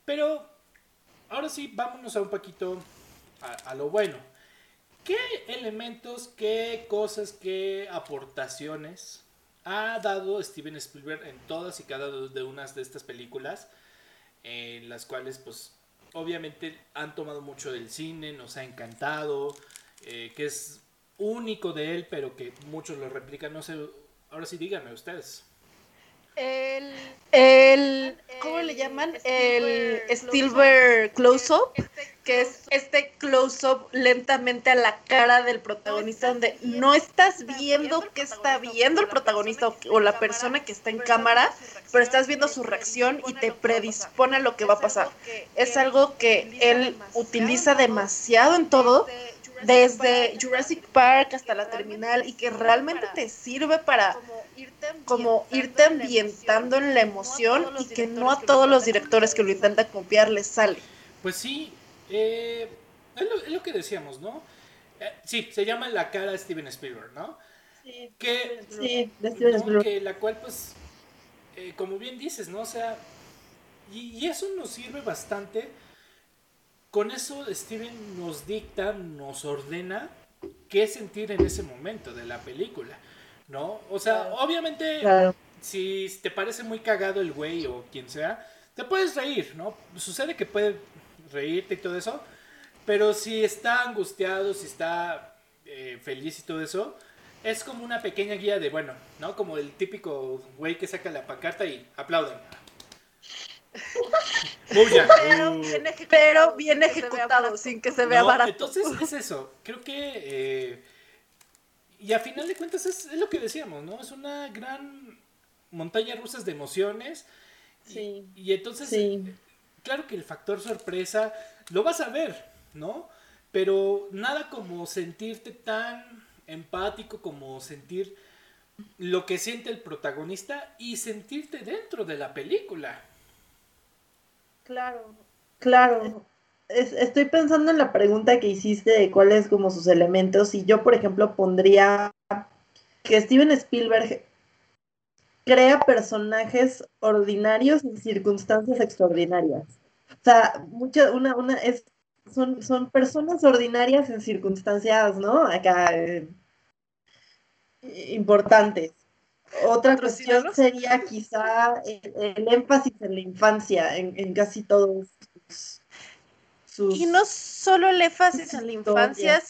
Pero ahora sí, vámonos a un poquito a, lo bueno. ¿Qué elementos, qué cosas, qué aportaciones ha dado Steven Spielberg en todas y cada una de unas de estas películas? En las cuales, pues, obviamente han tomado mucho del cine, nos ha encantado, eh, que es único de él, pero que muchos lo replican. No sé, ahora sí díganme ustedes. El, el, ¿cómo le llaman? El Silver Close-Up, que es este close-up lentamente a la cara del protagonista, donde no estás viendo qué está viendo el protagonista o la persona que está en cámara, pero estás viendo su reacción y te predispone a lo que va a pasar. Es algo que él utiliza demasiado en todo desde Jurassic Park hasta la terminal y que realmente te sirve para como irte ambientando en la emoción y que no a todos los directores que lo intentan copiar les sale. Pues sí, eh, es, lo, que decíamos, ¿no? Eh, sí, se llama La cara de Steven Spielberg, ¿no? Sí, que, sí, de Steven Spielberg. Que la cual, pues, eh, como bien dices, ¿no? O sea, y, y eso nos sirve bastante con eso Steven nos dicta, nos ordena qué sentir en ese momento de la película, ¿no? O sea, obviamente, si te parece muy cagado el güey o quien sea, te puedes reír, ¿no? Sucede que puede reírte y todo eso, pero si está angustiado, si está eh, feliz y todo eso, es como una pequeña guía de, bueno, ¿no? Como el típico güey que saca la pancarta y aplauden. Pero, bien ejecutado, sin que se vea barato. Entonces es eso. Creo que. Eh, y a final de cuentas es, lo que decíamos, ¿no? Es una gran montaña rusa de emociones. Sí. Y, entonces, eh, claro que el factor sorpresa lo vas a ver, ¿no? Pero nada como sentirte tan empático como sentir lo que siente el protagonista y sentirte dentro de la película. Claro. Claro. estoy pensando en la pregunta que hiciste de cuáles como sus elementos y yo, por ejemplo, pondría que Steven Spielberg crea personajes ordinarios en circunstancias extraordinarias. O sea, mucha, una, una es, son, son personas ordinarias en circunstancias, ¿no? Acá eh, importantes. Otra cuestión sería quizá el, énfasis en la infancia, en, casi todos sus, Y no solo el énfasis en la infancia,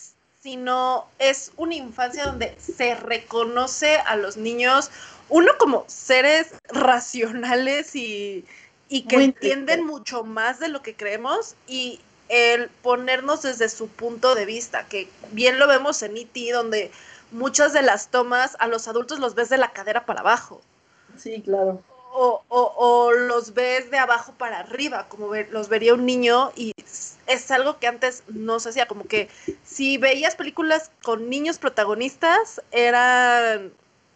sino es una infancia donde se reconoce a los niños, uno como seres racionales y, que entienden mucho más de lo que creemos y el ponernos desde su punto de vista, que bien lo vemos en E.T., donde muchas de las tomas a los adultos los ves de la cadera para abajo. Sí, claro. O, o, los ves de abajo para arriba, como los vería un niño y es algo que antes no se hacía, como que si veías películas con niños protagonistas eran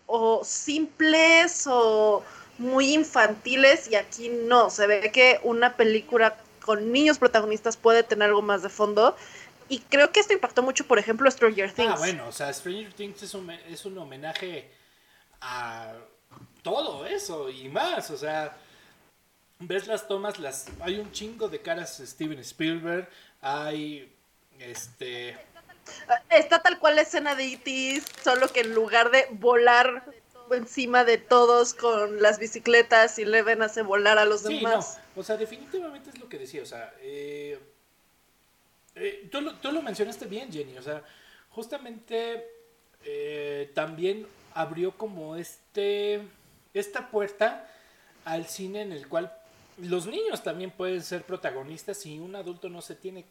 o simples o muy infantiles y aquí no, se ve que una película con niños protagonistas puede tener algo más de fondo y creo que esto impactó mucho, por ejemplo, Stranger ah, Things. Ah, bueno, o sea, Stranger Things es un, es un homenaje a todo eso y más, o sea, ves las tomas, las hay un chingo de caras Steven Spielberg, hay este está tal cual la escena de E.T., solo que en lugar de volar encima de todos con las bicicletas y Leven hace volar a los sí, demás. No. O sea, definitivamente es lo que decía, o sea, eh, eh, tú, lo, mencionaste bien, Jenny. O sea, justamente eh, también abrió como este esta puerta al cine en el cual los niños también pueden ser protagonistas y un adulto no se tiene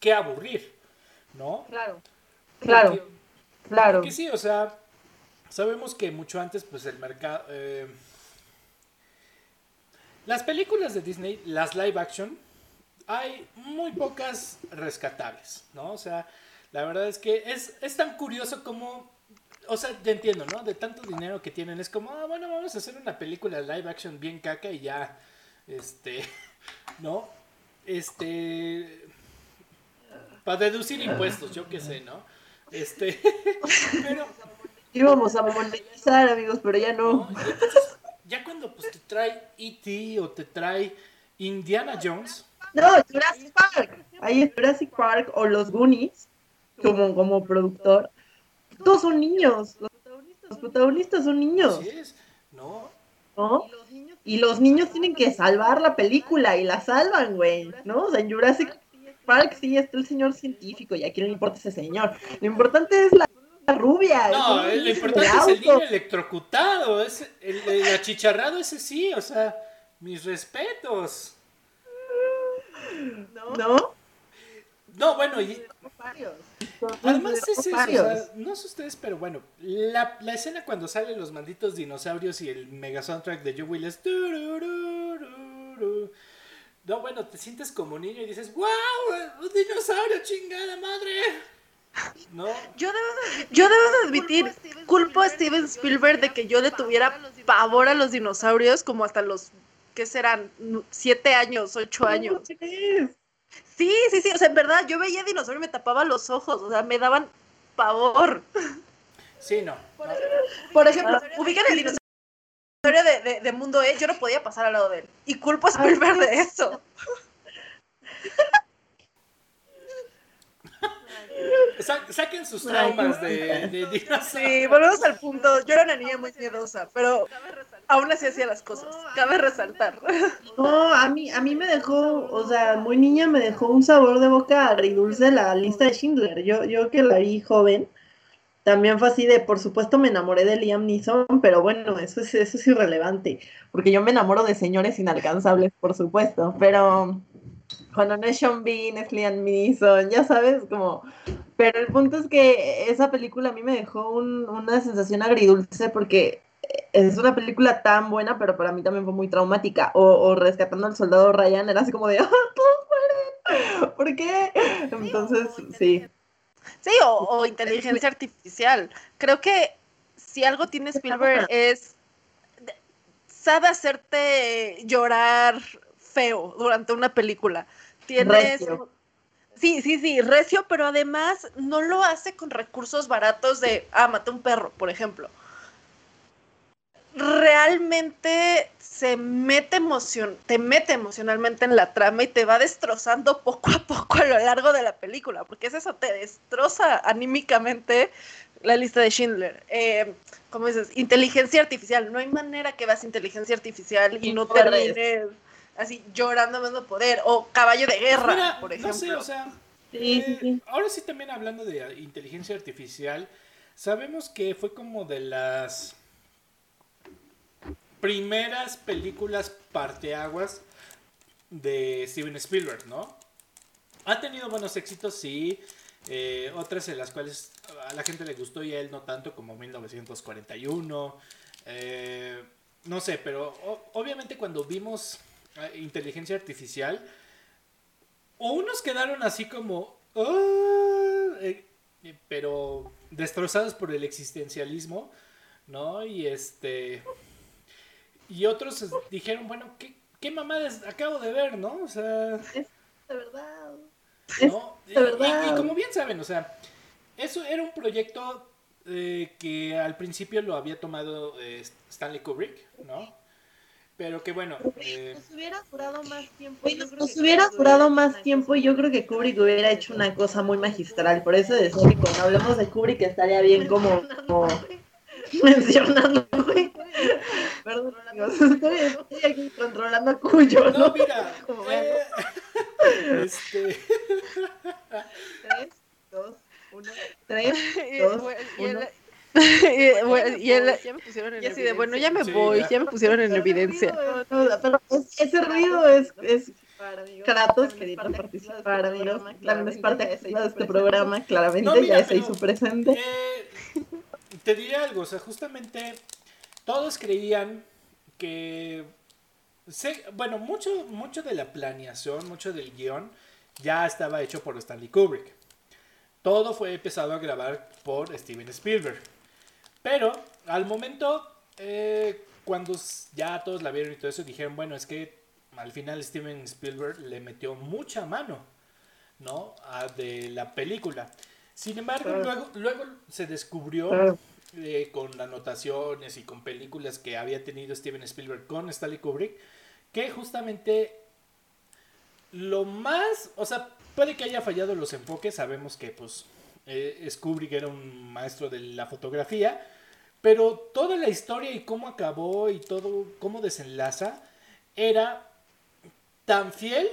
que, aburrir, ¿no? Claro, claro, claro. Porque sí, o sea, sabemos que mucho antes, pues el mercado... Eh, las películas de Disney, las live action, hay muy pocas rescatables, ¿no? O sea, la verdad es que es, es tan curioso como, o sea, te entiendo, ¿no? De tanto dinero que tienen, es como, ah, bueno, vamos a hacer una película live action bien caca y ya, este, ¿no? Este, para deducir impuestos, yo qué sé, ¿no? Este, pero... Íbamos a monetizar, amigos, pero ya no. ya cuando pues, te trae E.T. o te trae Indiana Jones. No, Jurassic Park. Ahí es Jurassic Park o los Goonies, como, como productor. Todos son niños. Los protagonistas, son niños. Así es. No. ¿No? Y los niños tienen que salvar la película y la salvan, güey. ¿No? O sea, en Jurassic Park sí está el señor científico y a quién le importa ese señor. Lo importante es la rubia. No, lo importante es el niño electrocutado, es el, achicharrado ese sí, o sea, mis respetos. ¿No? ¿No? No, bueno, y... Además es eso, o sea, no sé ustedes, pero bueno, la, la, escena cuando salen los malditos dinosaurios y el mega soundtrack de Joe Willis. No, bueno, te sientes como niño y dices, ¡Wow! ¡Un dinosaurio, chingada madre! ¿No? Yo debo de, yo debo de admitir, culpo a Steven Spielberg de que yo le tuviera pavor a los dinosaurios como hasta los, ¿qué serán? Siete años, ocho años. Sí, sí, sí, o sea, en verdad, yo veía dinosaurio y me tapaba los ojos, o sea, me daban pavor. Sí, no. Por ejemplo, ubican el dinosaurio de, de, Mundo E, yo no podía pasar al lado de él. Y culpo a Spielberg de eso. saquen sus traumas de, de Sí, volvemos al punto. Yo era una niña muy miedosa, pero aún así hacía las cosas. Cabe resaltar. No, a mí, a mí me dejó, o sea, muy niña me dejó un sabor de boca agridulce la lista de Schindler. Yo, yo que la vi joven, también fue así de, por supuesto me enamoré de Liam Neeson, pero bueno, eso es, eso es irrelevante, porque yo me enamoro de señores inalcanzables, por supuesto, pero cuando no es Sean Bean, es Liam Neeson, ya sabes, como... Pero el punto es que esa película a mí me dejó una sensación agridulce porque es una película tan buena, pero para mí también fue muy traumática. O, Rescatando al Soldado Ryan era así como de, ¡ah, ¿Por qué? Entonces, sí. Sí, o, inteligencia artificial. Creo que si algo tiene Spielberg es sabe hacerte llorar feo durante una película. Tienes Sí, sí, sí, recio, pero además no lo hace con recursos baratos de, ah, mata un perro, por ejemplo. Realmente se mete emoción, te mete emocionalmente en la trama y te va destrozando poco a poco a lo largo de la película, porque es eso, te destroza anímicamente la lista de Schindler. Eh, ¿Cómo dices? Inteligencia artificial. No hay manera que veas inteligencia artificial y, no termines así llorando menos poder, o caballo de guerra, por ejemplo. No sé, o sea, eh, ahora sí también hablando de inteligencia artificial, sabemos que fue como de las primeras películas parteaguas de Steven Spielberg, ¿no? Ha tenido buenos éxitos, sí. Eh, otras en las cuales a la gente le gustó y a él no tanto, como 1941. Eh, no sé, pero obviamente cuando vimos inteligencia artificial, o unos quedaron así como, ah", eh, pero destrozados por el existencialismo, ¿no? Y este, y otros dijeron, bueno, ¿qué, qué mamadas acabo de ver, ¿no? O sea, es de verdad. ¿no? de verdad. Y, como bien saben, o sea, eso era un proyecto eh, que al principio lo había tomado eh, Stanley Kubrick, ¿no? Pero que bueno. Eh... Nos hubiera durado más tiempo. nos, hubiera durado más tiempo y yo creo que Kubrick hubiera hecho una cosa muy magistral. Por eso decía que cuando hablemos de Kubrick estaría bien como, como mencionando. Perdón, amigos, estoy, aquí controlando a Cuyo. No, no mira. Eh, este. Tres, dos, uno. Tres, dos, uno. y, él, ya me pusieron en y así de, bueno, ya me voy, ya, me pusieron en evidencia. pero ese ruido es, es Kratos queriendo participar, amigos. También es parte de este programa, claramente, ya se hizo presente. Eh, te diré algo, o sea, justamente todos creían que... bueno, mucho, mucho de la planeación, mucho del guion ya estaba hecho por Stanley Kubrick. Todo fue empezado a grabar por Steven Spielberg. Pero al momento, eh, cuando ya todos la vieron y todo eso, dijeron, bueno, es que al final Steven Spielberg le metió mucha mano, ¿no? A de la película. Sin embargo, luego, luego se descubrió eh, con anotaciones y con películas que había tenido Steven Spielberg con Stanley Kubrick, que justamente lo más, o sea, puede que haya fallado los enfoques, sabemos que pues eh, Kubrick era un maestro de la fotografía, pero toda la historia y cómo acabó y todo, cómo desenlaza, era tan fiel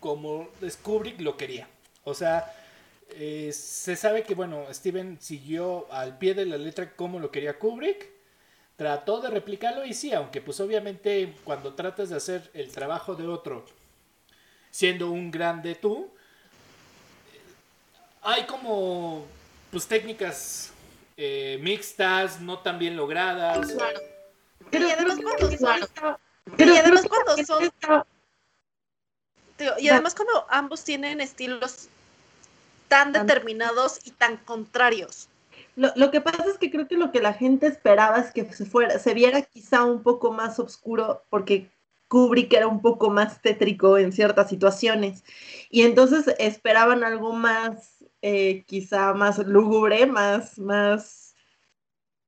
como Kubrick lo quería. O sea, eh, se sabe que, bueno, Steven siguió al pie de la letra como lo quería Kubrick. Trató de replicarlo y sí, aunque pues obviamente cuando tratas de hacer el trabajo de otro siendo un grande tú, hay como pues técnicas eh, mixtas, no tan bien logradas. Claro. y además cuando son, y además cuando son y además cuando ambos tienen estilos tan determinados y tan contrarios. Lo, lo, que pasa es que creo que lo que la gente esperaba es que se fuera, se viera quizá un poco más oscuro, porque Kubrick era un poco más tétrico en ciertas situaciones. Y entonces esperaban algo más, eh, quizá más lúgubre, más, más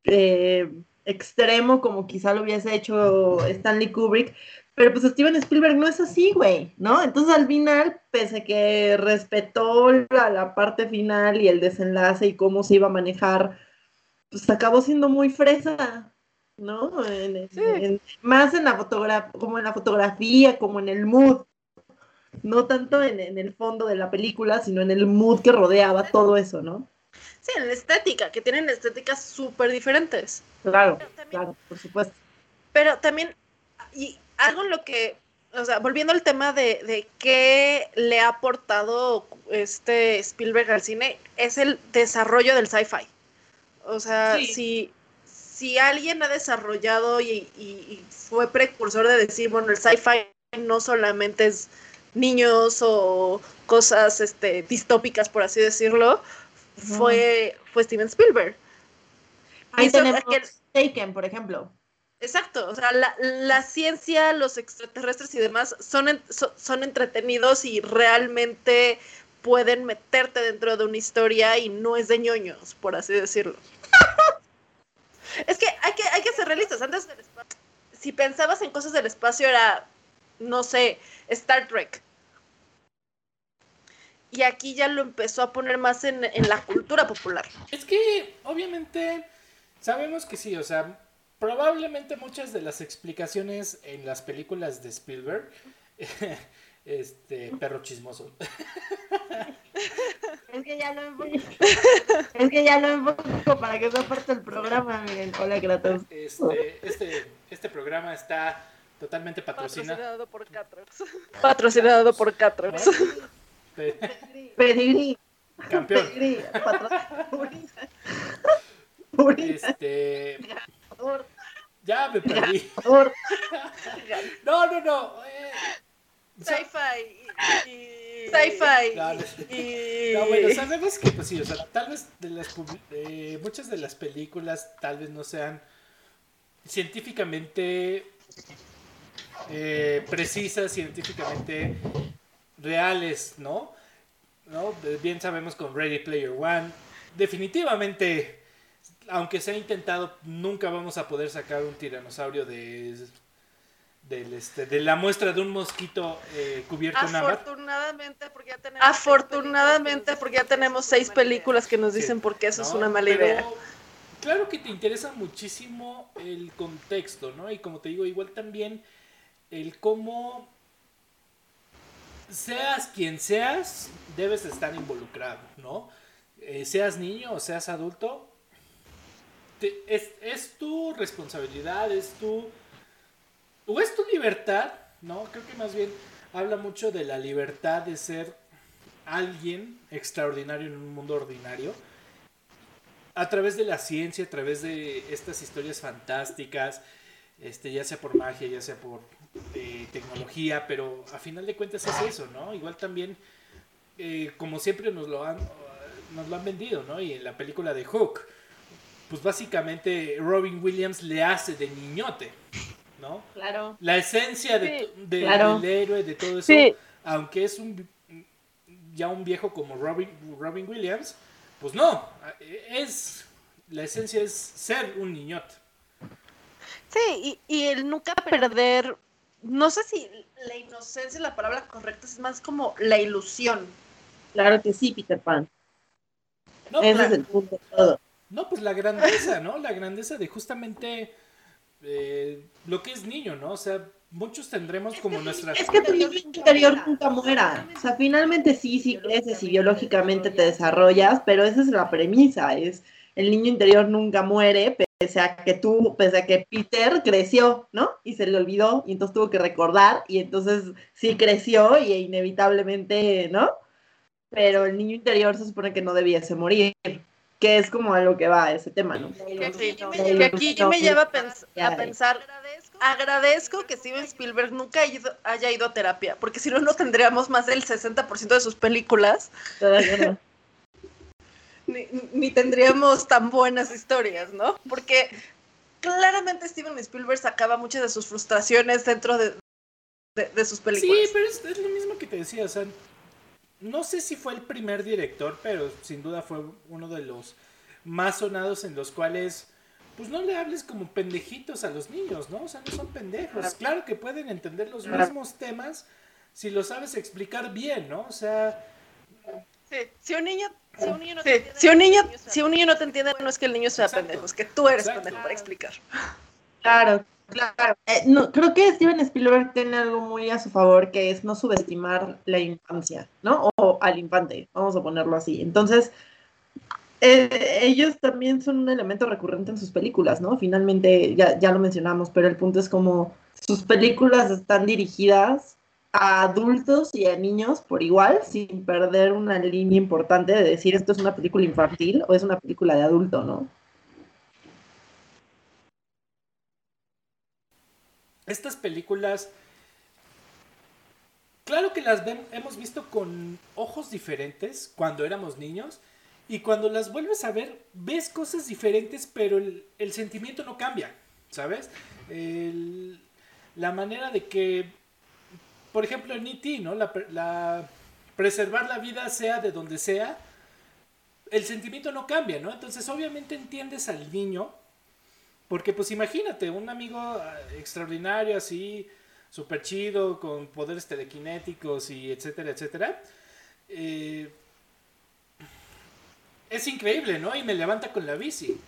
eh, extremo, como quizá lo hubiese hecho Stanley Kubrick. Pero pues Steven Spielberg no es así, güey, ¿no? Entonces al final, pese a que respetó la, la parte final y el desenlace y cómo se iba a manejar, pues acabó siendo muy fresa, ¿no? más en la fotografía, como en la fotografía, como en el mood. No tanto en, el fondo de la película, sino en el mood que rodeaba todo eso, ¿no? Sí, en la estética, que tienen estéticas súper diferentes. Claro, claro, por supuesto. Pero también, y algo en lo que, o sea, volviendo al tema de, de qué le ha aportado este Spielberg al cine, es el desarrollo del sci-fi. O sea, si, si alguien ha desarrollado y, fue precursor de decir, bueno, el sci-fi no solamente es niños o cosas este, distópicas, por así decirlo, fue, fue Steven Spielberg. Ahí tenemos Taken, por ejemplo. Exacto, o sea, la, ciencia, los extraterrestres y demás son, son entretenidos y realmente pueden meterte dentro de una historia y no es de ñoños, por así decirlo. Es que hay que, hay que ser realistas. Antes del espacio, si pensabas en cosas del espacio, era, no sé, Star Trek. Y aquí ya lo empezó a poner más en, en la cultura popular. Es que, obviamente, sabemos que sí, o sea, probablemente muchas de las explicaciones en las películas de Spielberg Este, perro chismoso. Es que ya lo enfoco. Es que ya lo enfoco para que sea parte del programa, miren. Hola, Kratos. Este, este, este programa está totalmente patrocinado. Patrocinado por Catrox. Patrocinado por Catrox. Pedigrí. Campeón. Pedigrí. Este. Ya me perdí. No, no, no. Eh, Sci-fi y... Sci-fi y... No, bueno, sabemos que pues sí, o sea, tal vez de las eh, muchas de las películas tal vez no sean científicamente eh, precisas, científicamente reales, ¿no? ¿no? Bien sabemos con Ready Player One, definitivamente, aunque se ha intentado, nunca vamos a poder sacar un tiranosaurio de del este, de la muestra de un mosquito eh, cubierto en Afortunadamente, porque ya tenemos Afortunadamente, porque ya tenemos seis películas que nos dicen por qué eso es una mala idea. Claro que te interesa muchísimo el contexto, ¿no? Y como te digo, igual también el cómo seas quien seas, debes estar involucrado, ¿no? Eh, seas niño o seas adulto, es, es tu responsabilidad, es tu o es tu libertad, ¿no? Creo que más bien habla mucho de la libertad de ser alguien extraordinario en un mundo ordinario. A través de la ciencia, a través de estas historias fantásticas, este, ya sea por magia, ya sea por eh, tecnología, pero a final de cuentas es eso, ¿no? Igual también, eh, como siempre nos lo han, nos lo han vendido, ¿no? Y en la película de Hook, pues básicamente Robin Williams le hace de niñote. ¿no? Claro. La esencia de, del héroe, de todo eso, aunque es un ya un viejo como Robin, Robin Williams, pues no, es, la esencia es ser un niñote. Sí, y, y el nunca perder, no sé si la inocencia es la palabra correcta, es más como la ilusión. Claro que sí, Peter Pan. No, Ese es el punto de todo. No, pues la grandeza, ¿no? La grandeza de justamente eh, lo que es niño, ¿no? O sea, muchos tendremos como nuestra... Es que tu niño interior nunca muera. O sea, finalmente sí, sí creces y biológicamente te desarrollas, pero esa es la premisa, es el niño interior nunca muere, pese a que tú, pese a que Peter creció, ¿no? Y se le olvidó y entonces tuvo que recordar y entonces sí creció y inevitablemente, ¿no? Pero el niño interior se supone que no debiese morir que es como a lo que va ese tema, ¿no? Que aquí, me lleva a, pensar, agradezco que Steven Spielberg nunca haya ido a terapia, porque si no, no tendríamos más del 60% de sus películas. ni, ni tendríamos tan buenas historias, ¿no? Porque claramente Steven Spielberg sacaba muchas de sus frustraciones dentro de, de, sus películas. Sí, pero es, es, lo mismo que te decía, o sea, no sé si fue el primer director, pero sin duda fue uno de los más sonados en los cuales, pues no le hables como pendejitos a los niños, ¿no? O sea, no son pendejos. Claro que pueden entender los mismos temas si lo sabes explicar bien, ¿no? O sea... Sí, si un niño... Si un niño, no te entiende, si, un niño, si un niño no te entiende, no es que el niño sea pendejo, es que tú eres pendejo para explicar. Claro, Claro, eh, no, creo que Steven Spielberg tiene algo muy a su favor que es no subestimar la infancia, ¿no? O al infante, vamos a ponerlo así. Entonces, eh, ellos también son un elemento recurrente en sus películas, ¿no? Finalmente, ya, ya lo mencionamos, pero el punto es como sus películas están dirigidas a adultos y a niños por igual, sin perder una línea importante de decir esto es una película infantil o es una película de adulto, ¿no? Estas películas, claro que las hemos visto con ojos diferentes cuando éramos niños y cuando las vuelves a ver ves cosas diferentes, pero el, sentimiento no cambia, ¿sabes? la manera de que, por ejemplo, en E.T., ¿no? La, preservar la vida sea de donde sea, el sentimiento no cambia, ¿no? Entonces obviamente entiendes al niño porque pues imagínate, un amigo ah, extraordinario así, súper chido, con poderes telequinéticos y etcétera, etcétera. Eh, es increíble, ¿no? Y me levanta con la bici,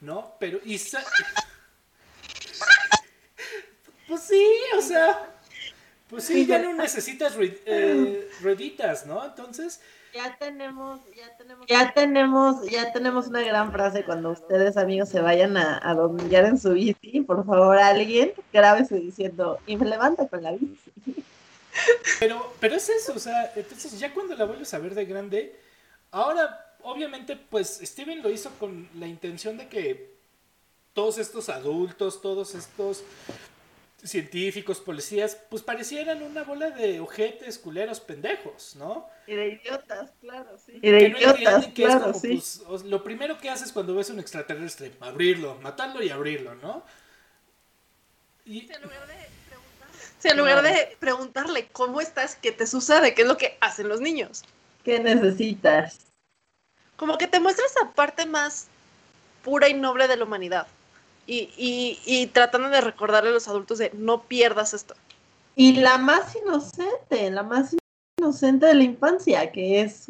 ¿no? Pero... Y pues sí, o sea... Pues sí, ya no necesitas eh, rueditas, ¿no? Entonces, ya tenemos, ya tenemos, ya tenemos, ya tenemos una gran frase cuando ustedes amigos se vayan a, a domingar en su bici, por favor alguien grábese diciendo y me levanta con la bici. Pero, pero es eso, o sea, entonces ya cuando la vuelves a ver de grande, ahora obviamente pues Steven lo hizo con la intención de que todos estos adultos, todos estos científicos, policías, pues parecieran una bola de ojetes, culeros, pendejos, ¿no? Y de idiotas, claro, sí. Y de idiotas, claro, sí. Pues, lo primero que haces cuando ves un extraterrestre, abrirlo, matarlo y abrirlo, ¿no? Y... en lugar de preguntarle, en lugar de preguntarle cómo estás, qué te sucede, qué es lo que hacen los niños. ¿Qué necesitas? Como que te muestras esa parte más pura y noble de la humanidad y, y, y tratando de recordarle a los adultos de no pierdas esto. Y la más inocente, la más inocente de la infancia, que es,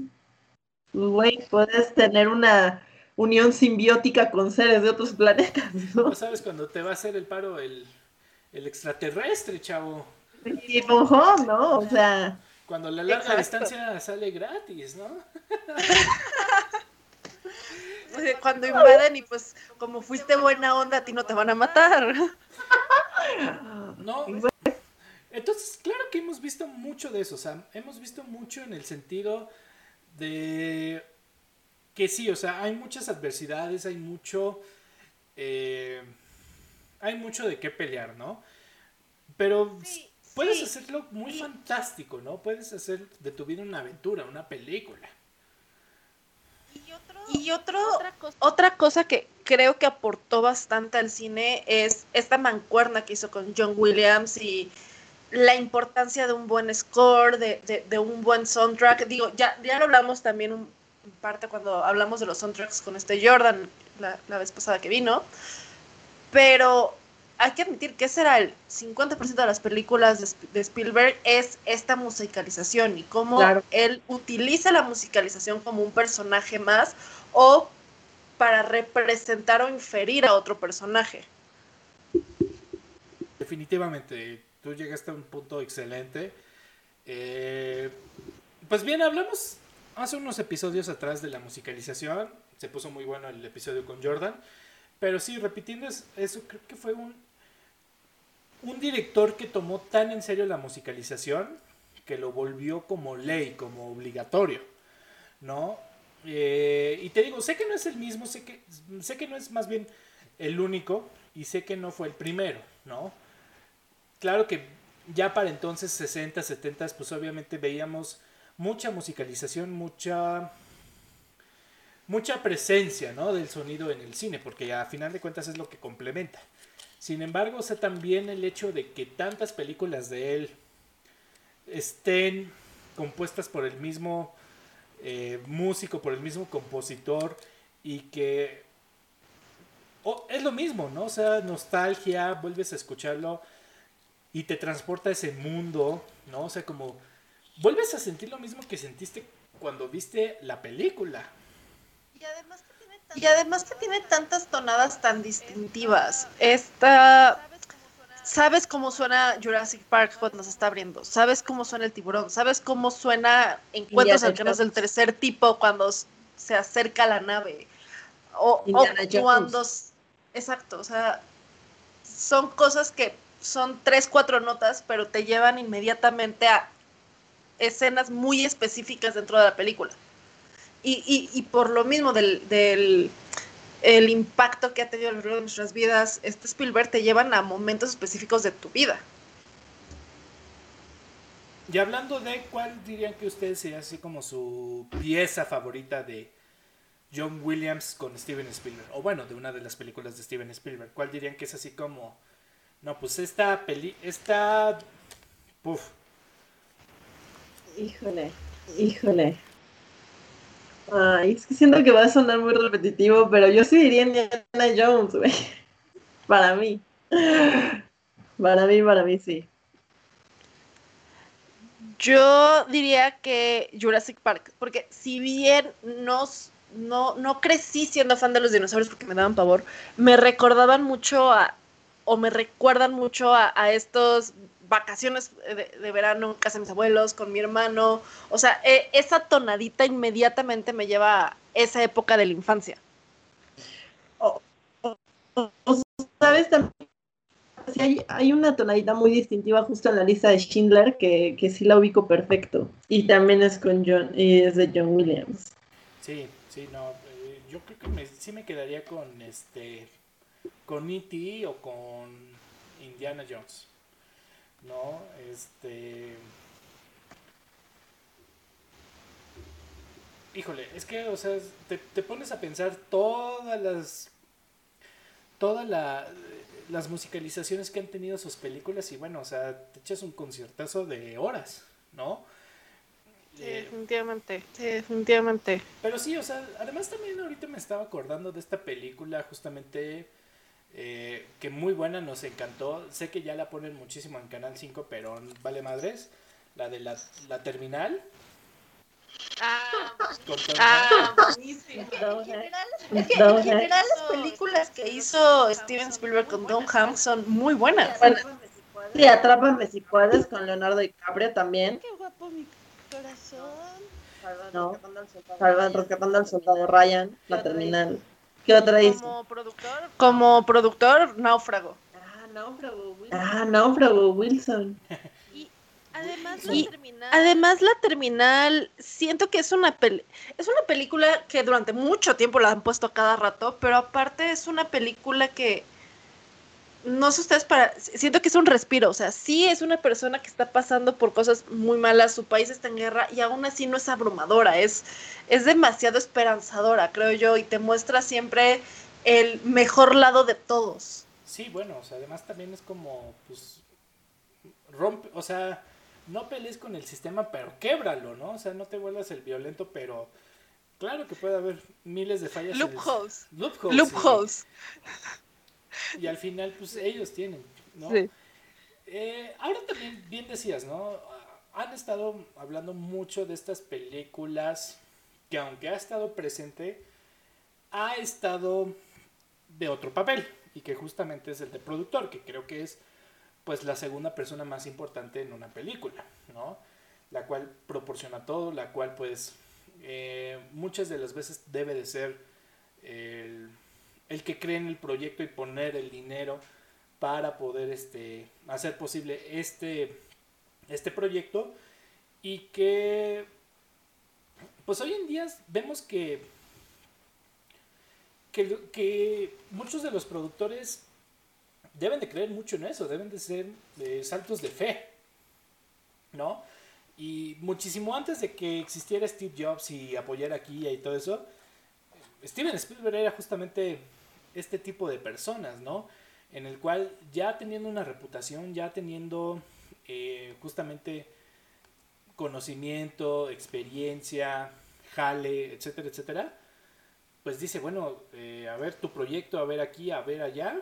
güey, puedes tener una unión simbiótica con seres de otros planetas, ¿no? sabes cuando te va a hacer el paro el, el extraterrestre, chavo. Y ¿no? O sea... Cuando la larga distancia sale gratis, ¿no? cuando invaden y pues como fuiste buena onda, a ti no te van a matar. No. Entonces, claro que hemos visto mucho de eso, o sea, hemos visto mucho en el sentido de que sí, o sea, hay muchas adversidades, hay mucho, eh, hay mucho de qué pelear, ¿no? Pero puedes hacerlo muy fantástico, ¿no? Puedes hacer de tu vida una aventura, una película. Y otro, otra, cosa. que creo que aportó bastante al cine es esta mancuerna que hizo con John Williams y la importancia de un buen score, de, un buen soundtrack. Digo, ya, ya lo hablamos también en parte cuando hablamos de los soundtracks con este Jordan la, la vez pasada que vino, pero hay que admitir que ese era el 50% de las películas de, Spielberg, es esta musicalización y cómo él utiliza la musicalización como un personaje más o para representar o inferir a otro personaje. Definitivamente, tú llegaste a un punto excelente. Eh, pues bien, hablamos hace unos episodios atrás de la musicalización. Se puso muy bueno el episodio con Jordan. Pero sí, repitiendo eso, creo que fue un, un director que tomó tan en serio la musicalización que lo volvió como ley, como obligatorio, ¿no? Eh, y te digo, sé que no es el mismo, sé que, sé que no es más bien el único y sé que no fue el primero, ¿no? Claro que ya para entonces, 60, 70, pues obviamente veíamos mucha musicalización, mucha mucha presencia, ¿no? del sonido en el cine, porque a final de cuentas es lo que complementa. Sin embargo, o también el hecho de que tantas películas de él estén compuestas por el mismo eh, músico, por el mismo compositor y que es lo mismo, ¿no? O sea, nostalgia, vuelves a escucharlo y te transporta a ese mundo, ¿no? O sea, como vuelves a sentir lo mismo que sentiste cuando viste la película. Y además y además que tiene tantas tonadas tan distintivas. Esta sabes cómo suena Jurassic Park cuando se está abriendo, sabes cómo suena el tiburón, sabes cómo suena Encuentros cercanos del tercer tipo cuando se acerca a la nave. O, o cuando exacto, o sea, son cosas que son tres, cuatro notas, pero te llevan inmediatamente a escenas muy específicas dentro de la película y, y, por lo mismo del, del el impacto que ha tenido a lo largo de nuestras vidas, este Spielberg te llevan a momentos específicos de tu vida. Y hablando de cuál dirían que ustedes sería así como su pieza favorita de John Williams con Steven Spielberg, o bueno, de una de las películas de Steven Spielberg, ¿cuál dirían que es así como, no, pues esta peli, esta, puf. Híjole, híjole. Ay, es que siento que va a sonar muy repetitivo, pero yo sí diría Indiana Jones, güey. Para mí. Para mí, para mí sí. Yo diría que Jurassic Park, porque si bien no, no crecí siendo fan de los dinosaurios porque me daban pavor, me recordaban mucho a, o me recuerdan mucho a, a estos vacaciones de, verano en casa de mis abuelos, con mi hermano. O sea, e, esa tonadita inmediatamente me lleva a esa época de la infancia. ¿Sabes también? hay, una tonadita muy distintiva justo en la lista de Schindler que, que sí la ubico perfecto. Y también es con John, y es de John Williams. Sí, sí, no. Eh, yo creo que me, sí me quedaría con este con E.T. o con Indiana Jones. ¿No? Este... Híjole, es que, o sea, te, pones a pensar todas las... Todas las musicalizaciones que han tenido sus películas y bueno, o sea, te echas un conciertazo de horas, ¿no? Sí, definitivamente, definitivamente. Pero sí, o sea, además también ahorita me estaba acordando de esta película justamente eh, que muy buena, nos encantó. Sé que ya la ponen muchísimo en Canal 5, pero vale madres. La de la, la terminal. Ah, ah buenísimo. En general, las películas que hizo Steven Spielberg con Tom Hanks son muy buenas. sí, Atrápame si puedes con Leonardo DiCaprio también. Qué guapo mi corazón. Salvan, rescatando al soldado Ryan, la terminal. ¿Qué otra dice? Como productor, como productor, Náufrago. Ah, Náufrago Wilson. Ah, Náufrago Wilson. Y además la terminal. Además la terminal, siento que es una peli es una película que durante mucho tiempo la han puesto a cada rato, pero aparte es una película que no sé ustedes para, siento que es un respiro, o sea, sí es una persona que está pasando por cosas muy malas, su país está en guerra y aún así no es abrumadora, es, es demasiado esperanzadora, creo yo, y te muestra siempre el mejor lado de todos. Sí, bueno, o sea, además también es como, pues, rompe, o sea, no pelees con el sistema, pero québralo, ¿no? O sea, no te vuelvas el violento, pero Claro que puede haber miles de fallas. Loopholes. Loopholes. Loopholes. Y al final, pues ellos tienen, ¿no? Sí. Eh, ahora también, bien decías, ¿no? Han estado hablando mucho de estas películas que aunque ha estado presente, ha estado de otro papel y que justamente es el de productor, que creo que es pues la segunda persona más importante en una película, ¿no? La cual proporciona todo, la cual pues eh, muchas de las veces debe de ser el, el, que cree en el proyecto y poner el dinero para poder este, hacer posible este, este proyecto y que pues hoy en día vemos que, que, muchos de los productores deben de creer mucho en eso, deben de ser saltos de fe, ¿no? Y muchísimo antes de que existiera Steve Jobs y apoyar aquí y todo eso, Steven Spielberg era justamente este tipo de personas, ¿no? En el cual ya teniendo una reputación, ya teniendo eh, justamente conocimiento, experiencia, jale, etcétera, etcétera, pues dice, bueno, eh, a ver tu proyecto, a ver aquí, a ver allá,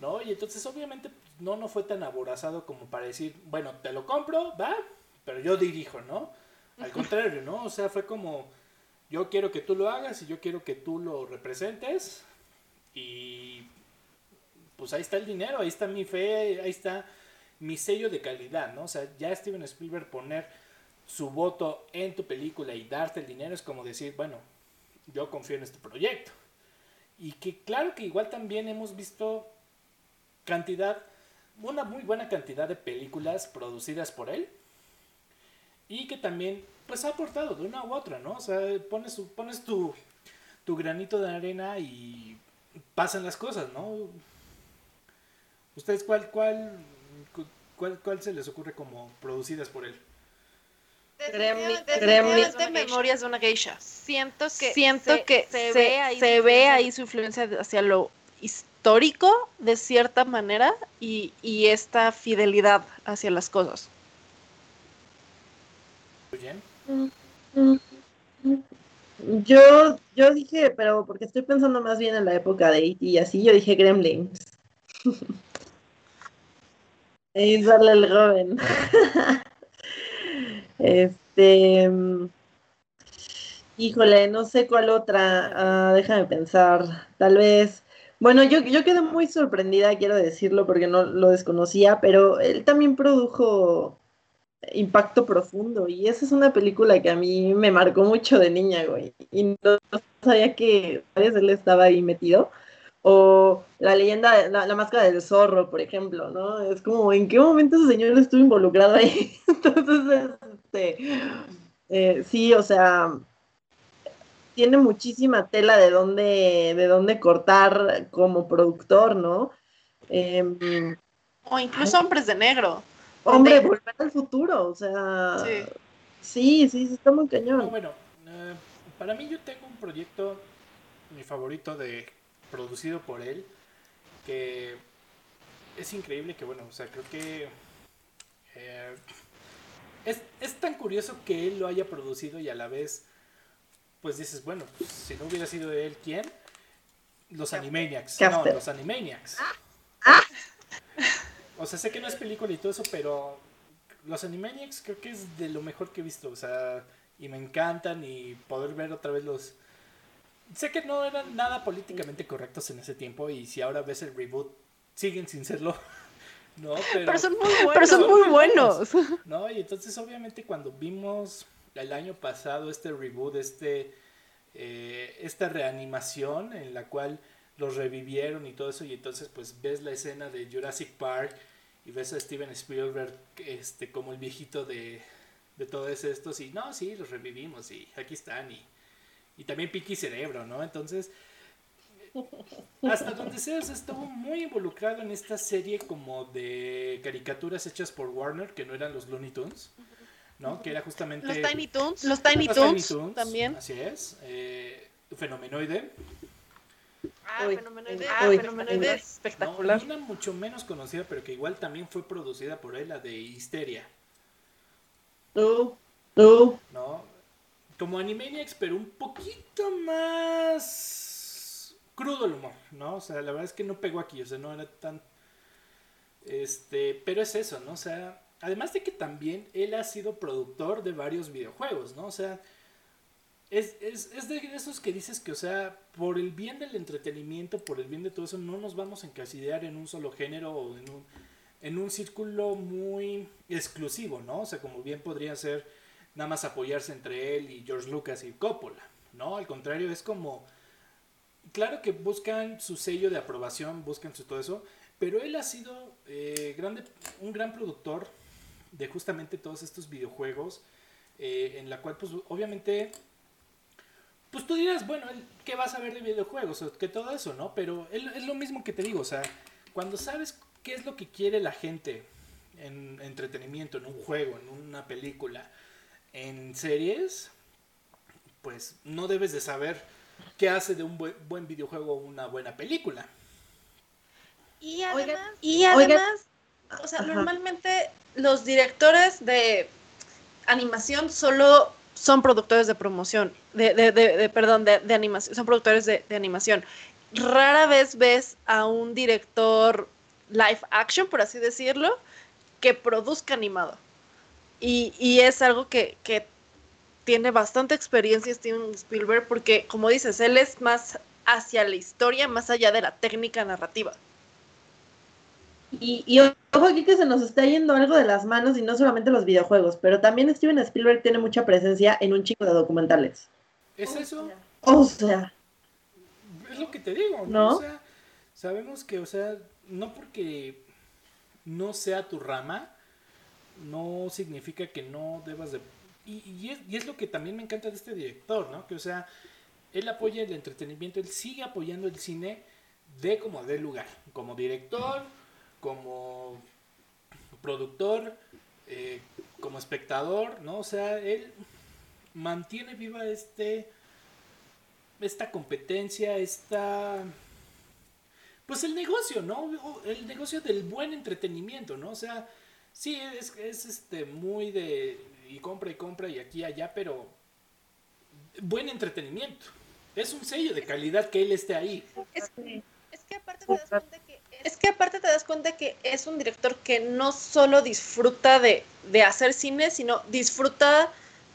¿no? Y entonces obviamente no, no fue tan aborazado como para decir, bueno, te lo compro, va, pero yo dirijo, ¿no? Al contrario, ¿no? O sea, fue como, yo quiero que tú lo hagas y yo quiero que tú lo representes y pues ahí está el dinero, ahí está mi fe, ahí está mi sello de calidad, ¿no? O sea, ya Steven Spielberg poner su voto en tu película y darte el dinero es como decir, bueno, yo confío en este proyecto. Y que claro que igual también hemos visto cantidad, una muy buena cantidad de películas producidas por él y que también pues ha aportado de una u otra, ¿no? O sea, pones, pones tu, tu granito de arena y pasan las cosas, ¿no? ¿Ustedes cuál, cuál, cuál, cuál se les ocurre como producidas por él? Definitivamente Memorias de una geisha. Siento que, Siento se, que se, ve, ahí, se ve ahí su influencia hacia lo histórico de cierta manera y, esta fidelidad hacia las cosas. Yo, yo dije, pero porque estoy pensando más bien en la época de E.T. y así, yo dije Gremlins. y darle el joven. este. Híjole, no sé cuál otra. Ah, déjame pensar. Tal vez. Bueno, yo, yo quedé muy sorprendida, quiero decirlo, porque no lo desconocía, pero él también produjo Impacto Profundo, y esa es una película que a mí me marcó mucho de niña, güey, y no sabía que ¿sabes? él estaba ahí metido. O la leyenda, la, la, máscara del zorro, por ejemplo, ¿no? Es como, ¿en qué momento ese señor estuvo involucrado ahí? Entonces, este, eh, sí, o sea, tiene muchísima tela de dónde, de dónde cortar como productor, ¿no? Em, o incluso Hombres de Negro. Hombre, volver al futuro, o sea. Sí, sí, sí, está muy cañón. bueno, eh, para mí yo tengo un proyecto, mi favorito, de producido por él, que es increíble que, bueno, o sea, creo que eh, es, es tan curioso que él lo haya producido y a la vez pues dices, bueno, si no hubiera sido él, ¿quién? Los Animaniacs. No, los Animaniacs. Ah. O sea, sé que no es película y todo eso, pero los Animaniacs creo que es de lo mejor que he visto. O sea, y me encantan y poder ver otra vez los... Sé que no eran nada políticamente correctos en ese tiempo y si ahora ves el reboot, siguen sin serlo. No, pero, son muy buenos. Pero son muy buenos. ¿no? Y entonces obviamente cuando vimos el año pasado este reboot, este, eh, esta reanimación en la cual los revivieron y todo eso y entonces pues ves la escena de Jurassic Park y ves a Steven Spielberg este, como el viejito de, de todos estos y no, sí, los revivimos y aquí están y, y también Pinky Cerebro, ¿no? Entonces, hasta donde sea, estuvo muy involucrado en esta serie como de caricaturas hechas por Warner, que no eran los Looney Tunes. ¿no? Que era justamente... Los Tiny Toons. Los Tiny, Toons, también. Así es. Eh, fenomenoide. Ah, Fenomenoide. Ah, Fenomenoide espectacular. una mucho menos conocida, pero que igual también fue producida por él, la de Histeria. No, no. ¿No? como Animaniacs, pero un poquito más crudo el humor, ¿no? O sea, la verdad es que no pegó aquí, o sea, no era tan... Este, pero es eso, ¿no? O sea, además de que también él ha sido productor de varios videojuegos, ¿no? O sea, es, es, es, de esos que dices que, o sea, por el bien del entretenimiento, por el bien de todo eso, no nos vamos a encasillar en un solo género o en un, en un círculo muy exclusivo, ¿no? O sea, como bien podría ser nada más apoyarse entre él y George Lucas y Coppola, ¿no? Al contrario, es como, claro que buscan su sello de aprobación, buscan su todo eso, pero él ha sido eh, grande, un gran productor de justamente todos estos videojuegos, eh, en la cual, pues, obviamente pues tú dirás, bueno, ¿qué vas a ver de videojuegos? que todo eso, ¿no? Pero es lo mismo que te digo, o sea, cuando sabes qué es lo que quiere la gente en entretenimiento, en un juego, en una película, en series, pues no debes de saber qué hace de un buen, videojuego una buena película. Y además, y además o sea, normalmente los directores de animación solo son productores de promoción, de, de, de, perdón, de, animación, son productores de, animación. Rara vez ves a un director live action, por así decirlo, que produzca animado. Y, y es algo que, que, tiene bastante experiencia Steven Spielberg, porque como dices, él es más hacia la historia, más allá de la técnica narrativa. Y, y, ojo aquí que se nos está yendo algo de las manos y no solamente los videojuegos, pero también Steven Spielberg tiene mucha presencia en un chico de documentales. ¿Es eso? O sea. Es lo que te digo, ¿no? O sea, sabemos que, o sea, no porque no sea tu rama, no significa que no debas de... Y, y, es, y es lo que también me encanta de este director, ¿no? Que, o sea, él apoya el entretenimiento, él sigue apoyando el cine de como de lugar, como director como productor, eh, como espectador, ¿no? O sea, él mantiene viva este esta competencia, esta pues el negocio, ¿no? El negocio del buen entretenimiento, ¿no? O sea, sí es, es este muy de y compra y compra y aquí y allá, pero buen entretenimiento. Es un sello de calidad que él esté ahí. Es, es que aparte te das cuenta que es que aparte te das cuenta que es un director que no solo disfruta de, hacer cine, sino disfruta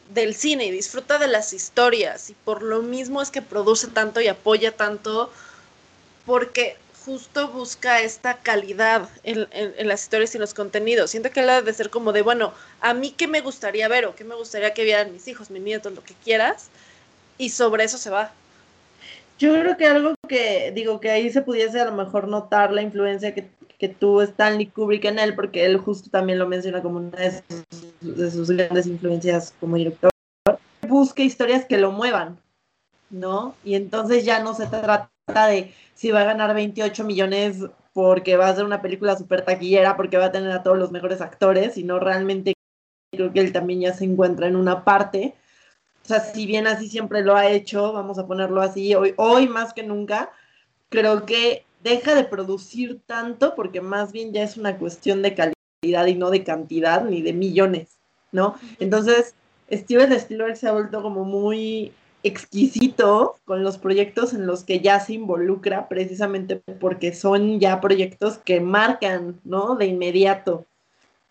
del cine y disfruta de las historias. Y por lo mismo es que produce tanto y apoya tanto, porque justo busca esta calidad en, las historias y los contenidos. Siento que él ha de ser como de, bueno, a mí qué me gustaría ver o qué me gustaría que vieran mis hijos, mis nietos, lo que quieras. Y sobre eso se va. Yo creo que algo que digo que ahí se pudiese a lo mejor notar la influencia que, que tuvo Stanley Kubrick en él, porque él justo también lo menciona como una de sus, grandes influencias como director, busque historias que lo muevan, ¿no? Y entonces ya no se trata de si va a ganar 28 millones porque va a ser una película súper taquillera, porque va a tener a todos los mejores actores, sino realmente creo que él también ya se encuentra en una parte o sea, si bien así siempre lo ha hecho, vamos a ponerlo así, hoy, hoy más que nunca, creo que deja de producir tanto porque más bien ya es una cuestión de calidad y no de cantidad ni de millones, ¿no? Entonces, Steven Spielberg se ha vuelto como muy exquisito con los proyectos en los que ya se involucra precisamente porque son ya proyectos que marcan, ¿no? De inmediato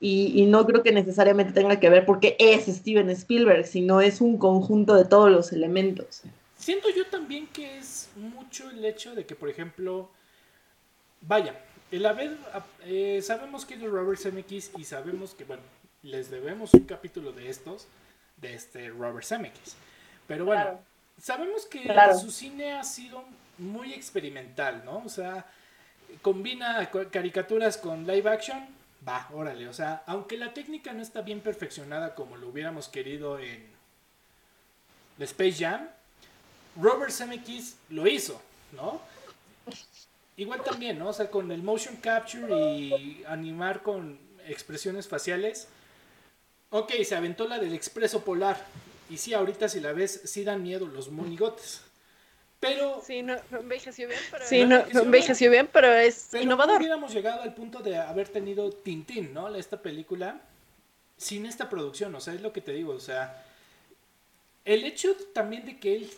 y, no creo que necesariamente tenga que ver porque es Steven Spielberg, sino es un conjunto de todos los elementos. Siento yo también que es mucho el hecho de que, por ejemplo, vaya, el haber, eh, sabemos que es Robert Zemeckis y sabemos que, bueno, les debemos un capítulo de estos, de este Robert Zemeckis. Pero bueno, sabemos que su cine ha sido muy experimental, ¿no? O sea, combina caricaturas con live action, va, órale. O sea, aunque la técnica no está bien perfeccionada como lo hubiéramos querido en Space Jam, Robert Zemeckis lo hizo, ¿no? Igual también, ¿no? O sea, con el motion capture y animar con expresiones faciales. Ok, se aventó la del expreso polar. Y sí, ahorita si la ves, sí dan miedo los monigotes. Pero. Sí, no, envejeció bien, pero. Sí, no, envejeció bien, pero es pero innovador. No hubiéramos llegado al punto de haber tenido Tintín, ¿no? Esta película, sin esta producción, o sea, es lo que te digo, o sea. el hecho también de que él,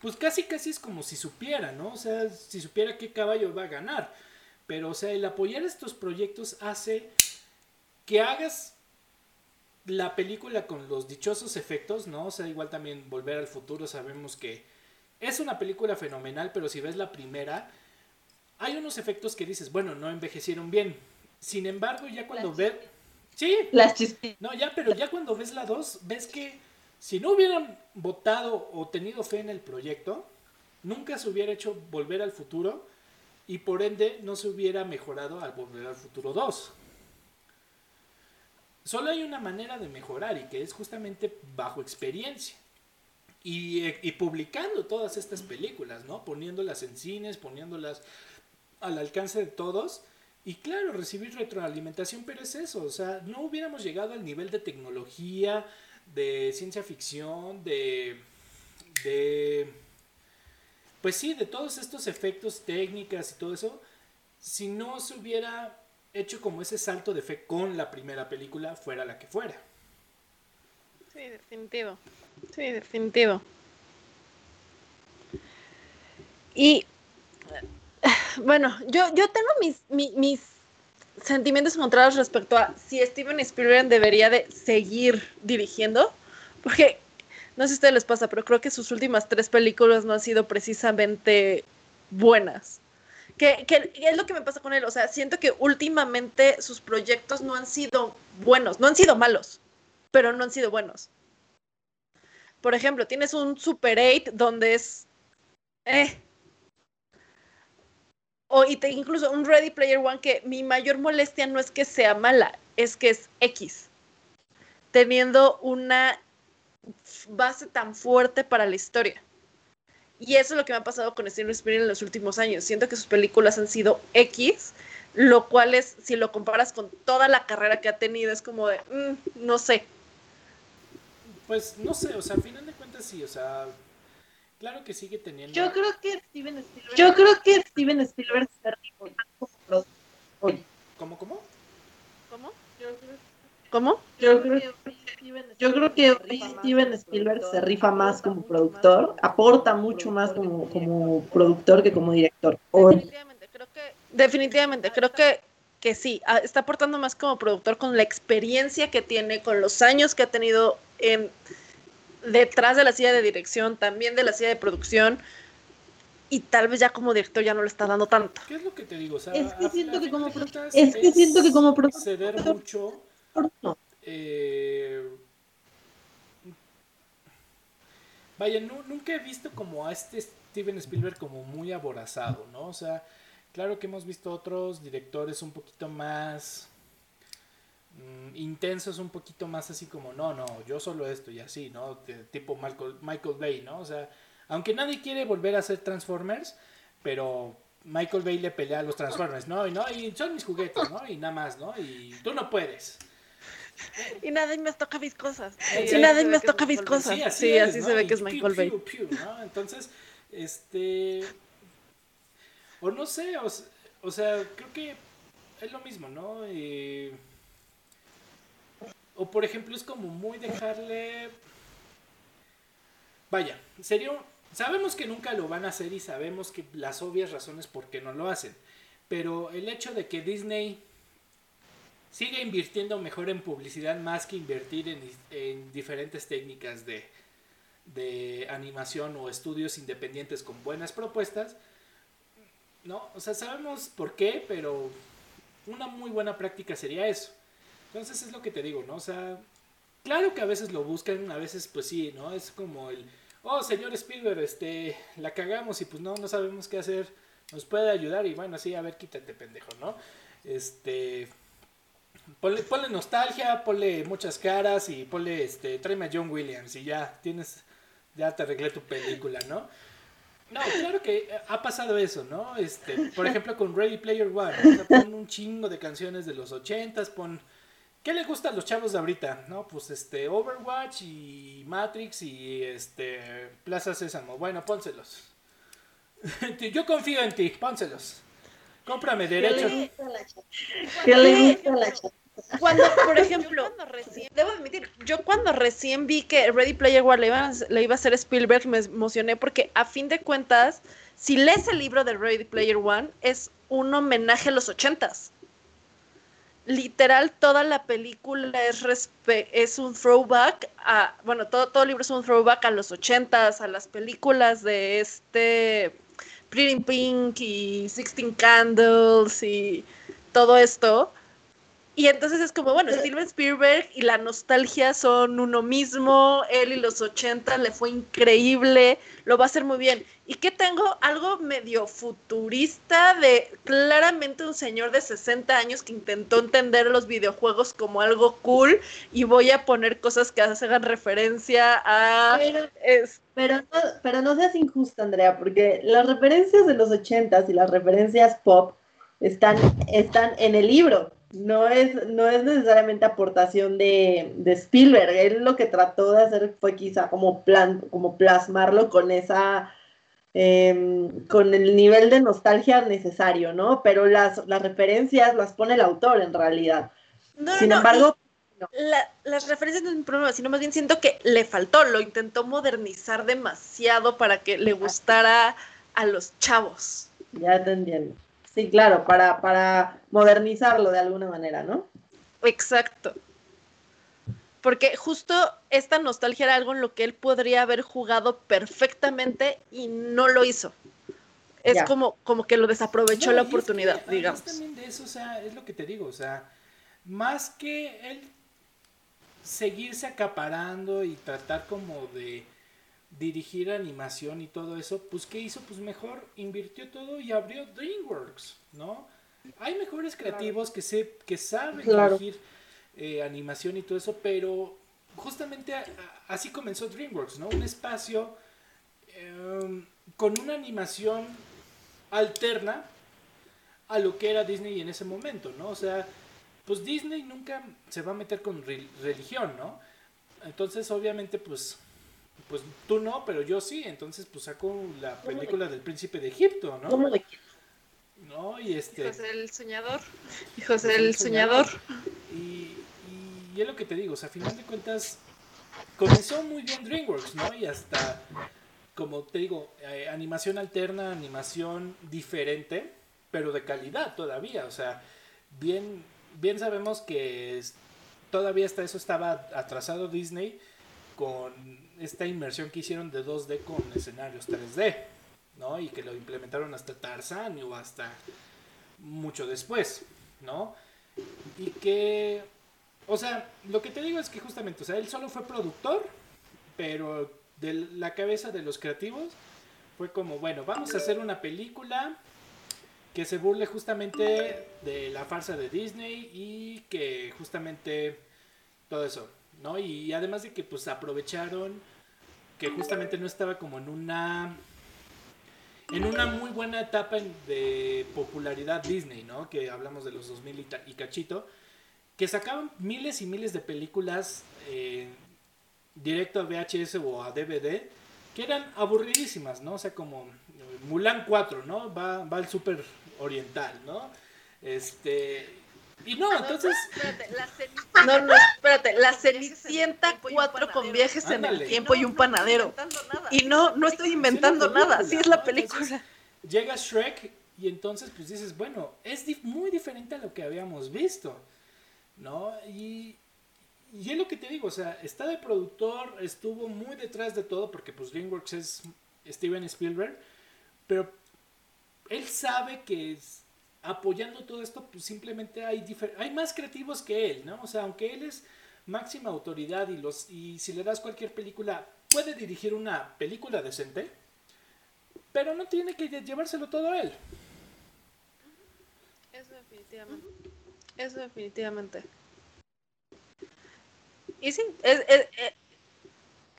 pues casi casi es como si supiera, ¿no? O sea, si supiera qué caballo va a ganar. Pero, o sea, el apoyar estos proyectos hace que hagas la película con los dichosos efectos, ¿no? O sea, igual también Volver al Futuro sabemos que es una película fenomenal, pero si ves la primera, hay unos efectos que dices, bueno, no envejecieron bien. Sin embargo, ya cuando ves... Sí. Las chispitas. No, ya, pero ya cuando ves la 2, ves que si no hubieran votado o tenido fe en el proyecto, nunca se hubiera hecho Volver al Futuro y por ende no se hubiera mejorado al Volver al Futuro 2. Solo hay una manera de mejorar y que es justamente bajo experiencia. Y, publicando todas estas películas, ¿no? Poniéndolas en cines, poniéndolas al alcance de todos. Y claro, recibir retroalimentación, pero es eso, o sea, no hubiéramos llegado al nivel de tecnología, de ciencia ficción, de, de, pues sí, de todos estos efectos técnicas y todo eso, si no se hubiera hecho como ese salto de fe con la primera película, fuera la que fuera. Sí, definitivo. Sí, definitivo. Y bueno, yo, yo tengo mis, mis, sentimientos encontrados respecto a si Steven Spielberg debería de seguir dirigiendo, porque no sé si a ustedes les pasa, pero creo que sus últimas tres películas no han sido precisamente buenas. ¿Qué, qué, es lo que me pasa con él? O sea, siento que últimamente sus proyectos no han sido buenos, no han sido malos, pero no han sido buenos. Por ejemplo, tienes un Super 8 donde es... Eh, o y incluso un Ready Player One que mi mayor molestia no es que sea mala, es que es X. Teniendo una base tan fuerte para la historia. Y eso es lo que me ha pasado con Steven Spielberg en los últimos años. Siento que sus películas han sido X, lo cual es, si lo comparas con toda la carrera que ha tenido, es como de, mm, no sé. Pues no sé, o sea, al final de cuentas sí, o sea, Claro que sigue teniendo. Yo creo que Steven Spielberg. Yo creo que Steven Spielberg se rifa como productor. ¿Cómo, cómo? ¿Cómo? ¿Cómo? Yo creo, yo creo que Steven Spielberg se rifa más como productor, aporta mucho más como, como productor que como director. Definitivamente, creo que, definitivamente, creo que, que sí, está aportando más como productor con la experiencia que tiene, con los años que ha tenido en detrás de la silla de dirección, también de la silla de producción, y tal vez ya como director ya no le está dando tanto. ¿Qué es lo que te digo? O sea, es que siento que como, productor es que siento que como productor ceder mucho. Eh, vaya, nunca he visto como a este Steven Spielberg como muy aborazado, ¿no? O sea, claro que hemos visto otros directores un poquito más Mm, intensos un poquito más así como, no, no, yo solo esto y así, ¿no? tipo Michael, Michael Bay, ¿no? O sea, aunque nadie quiere volver a hacer Transformers, pero Michael Bay le pelea a los Transformers, ¿no? Y, ¿no? y son mis juguetes, ¿no? Y nada más, ¿no? Y tú no puedes. Y nadie me toca mis cosas. y nadie me toca mis cosas. Sí, así, se ve que es Michael Bay. Entonces, este... O no sé, o, sea, creo que es lo mismo, ¿no? Eh, o por ejemplo, es como muy dejarle... Vaya, serio, sabemos que nunca lo van a hacer y sabemos que las obvias razones por qué no lo hacen. Pero el hecho de que Disney siga invirtiendo mejor en publicidad más que invertir en, diferentes técnicas de, de animación o estudios independientes con buenas propuestas, ¿no? O sea, sabemos por qué, pero una muy buena práctica sería eso. Entonces es lo que te digo, ¿no? O sea, claro que a veces lo buscan, a veces pues sí, ¿no? Es como el, oh, señor Spielberg, este, la cagamos y pues no, no sabemos qué hacer, nos puede ayudar y bueno, sí, a ver, quítate, pendejo, ¿no? Este, ponle, ponle nostalgia, ponle muchas caras y ponle, este, tráeme a John Williams y ya, tienes, ya te arreglé tu película, ¿no? No, claro que ha pasado eso, ¿no? Este, por ejemplo, con Ready Player One, o sea, pon un chingo de canciones de los ochentas, pon ¿Qué le gusta a los chavos de ahorita? No, pues este, Overwatch y Matrix y este, Plaza Sésamo. Bueno, pónselos. Yo confío en ti, pónselos. Cómprame derechos. ¿Qué le gusta a la cuando, por ejemplo, debo admitir, yo cuando recién vi que Ready Player One le iba, le iba a hacer Spielberg, me emocioné porque a fin de cuentas, si lees el libro de Ready Player One, es un homenaje a los ochentas. Literal, toda la película es, es un throwback a, bueno, todo, todo el libro es un throwback a los ochentas, a las películas de este Pretty Pink y Sixteen Candles y todo esto. Y entonces es como, bueno, Steven Spielberg y la nostalgia son uno mismo, él y los 80 le fue increíble, lo va a hacer muy bien. ¿Y qué tengo? Algo medio futurista de claramente un señor de 60 años que intentó entender los videojuegos como algo cool y voy a poner cosas que hagan referencia a... Pero, pero, no, pero no seas injusta, Andrea, porque las referencias de los 80 y las referencias pop están, están en el libro no es, no es necesariamente aportación de, Spielberg. Él lo que trató de hacer fue quizá como, plan, como plasmarlo con esa. Em, con el nivel de nostalgia necesario, ¿no? Pero las, las referencias las pone el autor en realidad. Sin embargo. las referencias no es un problema, sino más bien siento que le faltó, lo intentó modernizar demasiado para que le gustara a los chavos. Ya te entiendo. Sí, claro, para, para modernizarlo de alguna manera, ¿no? Exacto. Porque justo esta nostalgia era algo en lo que él podría haber jugado perfectamente y no lo hizo. Es como, como que lo desaprovechó la oportunidad, digamos. También de eso, o sea, es lo que te digo, o sea, más que él seguirse acaparando y tratar como de dirigir animación y todo eso, pues ¿qué hizo? Pues mejor invirtió todo y abrió DreamWorks, ¿no? Hay mejores creativos que, se, que saben dirigir eh, animación y todo eso, pero justamente así comenzó DreamWorks, ¿no? Un espacio em, con una animación alterna a lo que era Disney en ese momento, ¿no? O sea, pues Disney nunca se va a meter con religión, ¿no? Entonces, obviamente, pues pues tú no, pero yo sí, entonces pues saco la película del príncipe de Egipto, ¿no? ¿Cómo No, y este... Hijos del soñador, hijos del soñador. Y, y, es lo que te digo, o sea, a final de cuentas comenzó muy bien DreamWorks, ¿no? Y hasta, como te digo, eh, animación alterna, animación diferente, pero de calidad todavía, o sea, bien, bien sabemos que todavía hasta eso estaba atrasado Disney con esta inmersión que hicieron de 2D con escenarios 3D, ¿no? Y que lo implementaron hasta Tarzan o hasta mucho después, ¿no? Y que, o sea, lo que te digo es que justamente, o sea, él solo fue productor, pero de la cabeza de los creativos fue como, bueno, vamos a hacer una película que se burle justamente de la farsa de Disney y que justamente todo eso. ¿No? Y además de que pues aprovecharon que justamente no estaba como en una en una muy buena etapa de popularidad Disney, ¿no? Que hablamos de los 2000 y, cachito, que sacaban miles y miles de películas eh, directo a VHS o a DVD que eran aburridísimas, ¿no? O sea, como Mulan 4, ¿no? Va, va al super oriental, ¿no? Este, y no, entonces. Espérate, la No, no, espérate. La Cenicienta 4 con viajes en el tiempo y un panadero. Y no, no estoy inventando nada. Así es la película. llega Shrek y entonces, pues dices, bueno, es muy diferente a lo que habíamos visto. ¿No? Y, y es lo que te digo, o sea, está de productor, estuvo muy detrás de todo, porque pues DreamWorks es Steven Spielberg, pero él sabe que es apoyando todo esto, pues simplemente hay, hay más creativos que él, ¿no? O sea, aunque él es máxima autoridad y, los, y si le das cualquier película, puede dirigir una película decente, pero no tiene que llevárselo todo él. Eso definitivamente. Eso definitivamente. Y sí,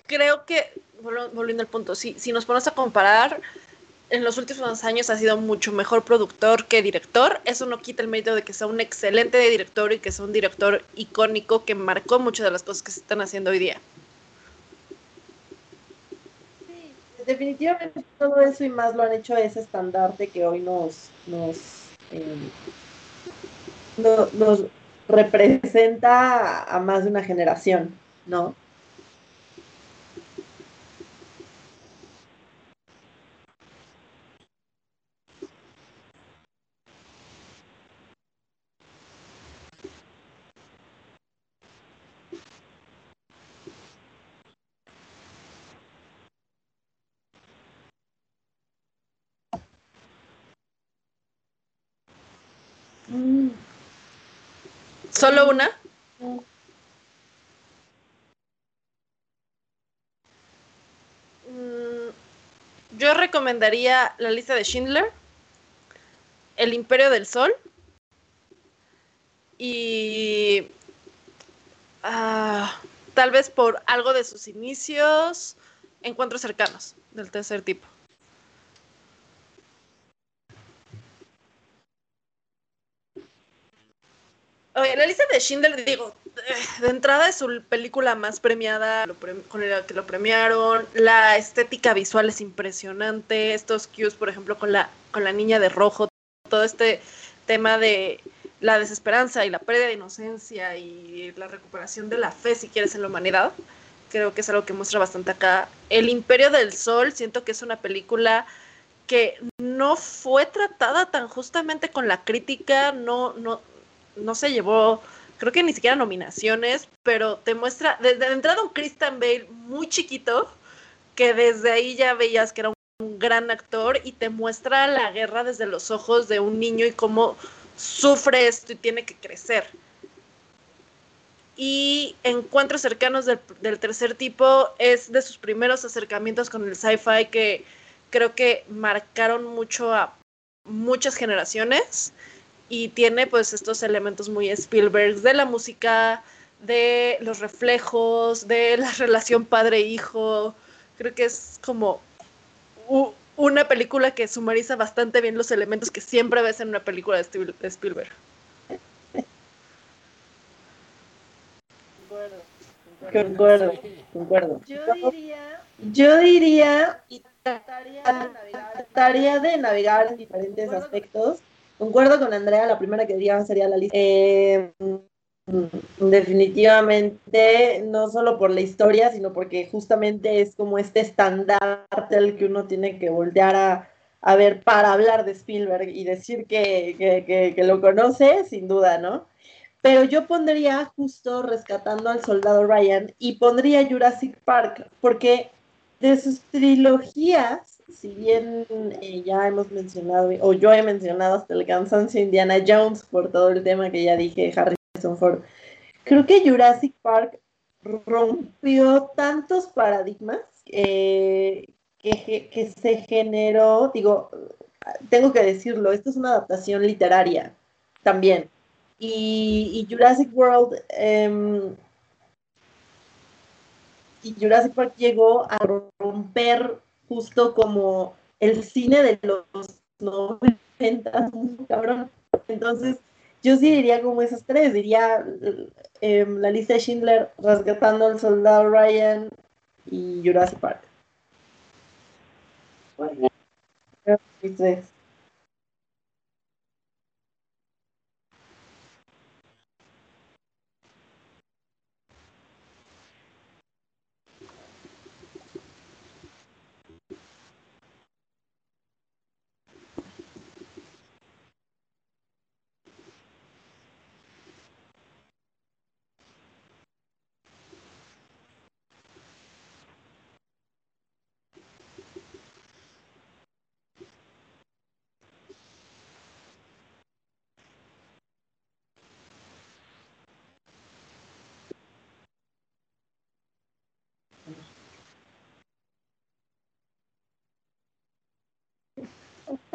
creo que, volviendo al punto, si, si nos ponemos a comparar, en los últimos años ha sido mucho mejor productor que director. Eso no quita el mérito de que sea un excelente director y que sea un director icónico que marcó muchas de las cosas que se están haciendo hoy día. Sí, definitivamente todo eso y más lo han hecho ese estandarte que hoy nos, eh, nos, representa a más de una generación, ¿no? ¿Solo una? Mm, yo recomendaría la lista de Schindler, El Imperio del Sol y ah, tal vez por algo de sus inicios, encuentros cercanos del tercer tipo. Oye, la lista de Schindler, digo, eh, de entrada es su película más premiada, con la que lo premiaron. La estética visual es impresionante. Estos cues, por ejemplo, con la, con la niña de rojo, todo este tema de la desesperanza y la pérdida de inocencia y la recuperación de la fe, si quieres, en la humanidad. Creo que es algo que muestra bastante acá. El Imperio del Sol, siento que es una película que no fue tratada tan justamente con la crítica, no, no, no se llevó, creo que ni siquiera nominaciones, pero te muestra, desde entrada un Christian Bale muy chiquito, que desde ahí ya veías que era un, gran actor y te muestra la guerra desde los ojos de un niño y cómo sufre esto y tiene que crecer. Y Encuentros cercanos del tercer tipo es de sus primeros acercamientos con el sci-fi que creo que marcaron mucho a muchas generaciones y tiene pues estos elementos muy Spielberg de la música, de los reflejos, de la relación padre-hijo. Creo que es como una película que sumariza bastante bien los elementos que siempre ves en una película de Spielberg. Concuerdo, concuerdo. Yo diría, yo diría, trataría de navegar en diferentes aspectos Concuerdo con Andrea, la primera que diría sería la lista. Eh, definitivamente, no solo por la historia, sino porque justamente es como este estandarte al que uno tiene que voltear a, a ver para hablar de Spielberg y decir que, que, que, lo conoce, sin duda, ¿no? Pero yo pondría justo rescatando al soldado Ryan y pondría Jurassic Park, porque de sus trilogías si bien eh, ya hemos mencionado, o yo he mencionado hasta el cansancio Indiana Jones por todo el tema que ya dije, Harrison Ford, creo que Jurassic Park rompió tantos paradigmas que, que, se generó, digo, tengo que decirlo, esto es una adaptación literaria también. Y, Jurassic World em, y Jurassic Park llegó a romper justo como el cine de los 90, cabrón. Entonces, yo sí diría como esas tres, diría em, la lista de Schindler, Rescatando al Soldado Ryan y Jurassic Park. Bueno,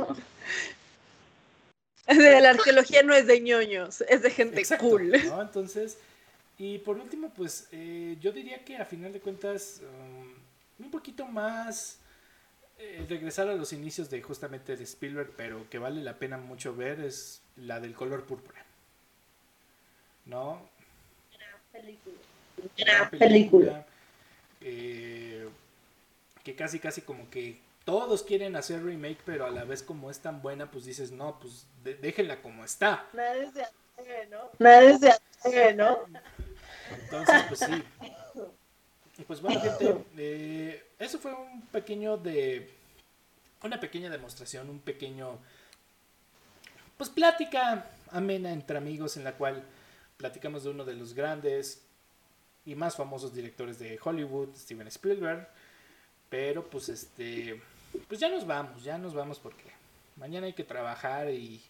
la arqueología no es de ñoños, es de gente cool. Entonces, y por último, pues eh, yo diría que a final de cuentas, um, un poquito más eh, regresar a los inicios de justamente de Spielberg, pero que vale la pena mucho ver, es la del color púrpura. ¿No? película. película. Eh, que casi, casi como que todos quieren hacer remake, pero a la vez como es tan buena, pues dices, no, pues déjenla como está. atreve, ¿no? Nadie se atreve, ¿no? Entonces, pues sí. Y pues bueno, gente, eh, eso fue un pequeño de. Una pequeña demostración, un pequeño. Pues plática amena entre amigos en la cual platicamos de uno de los grandes y más famosos directores de Hollywood, Steven Spielberg. Pero pues este. Pues ya nos vamos, ya nos vamos porque mañana hay que trabajar y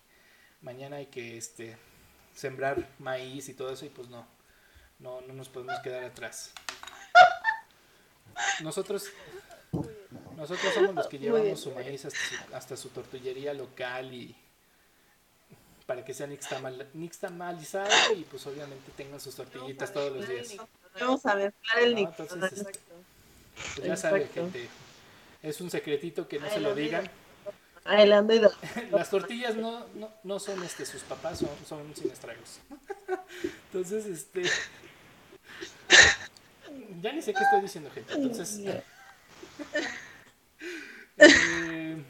mañana hay que este sembrar maíz y todo eso y pues no, no, no nos podemos quedar atrás. Nosotros, nosotros somos los que llevamos su maíz hasta su, hasta su tortillería local y para que sea nixtamalizado y pues obviamente tengan sus tortillitas todos los días. Vamos a mezclar el no, este, pues ya saben, gente. Es un secretito que no se lo digan. Las tortillas no, no, no son este sus papás, son, son sin estragos. Entonces, este. Ya ni sé qué estoy diciendo, gente. Entonces. Eh,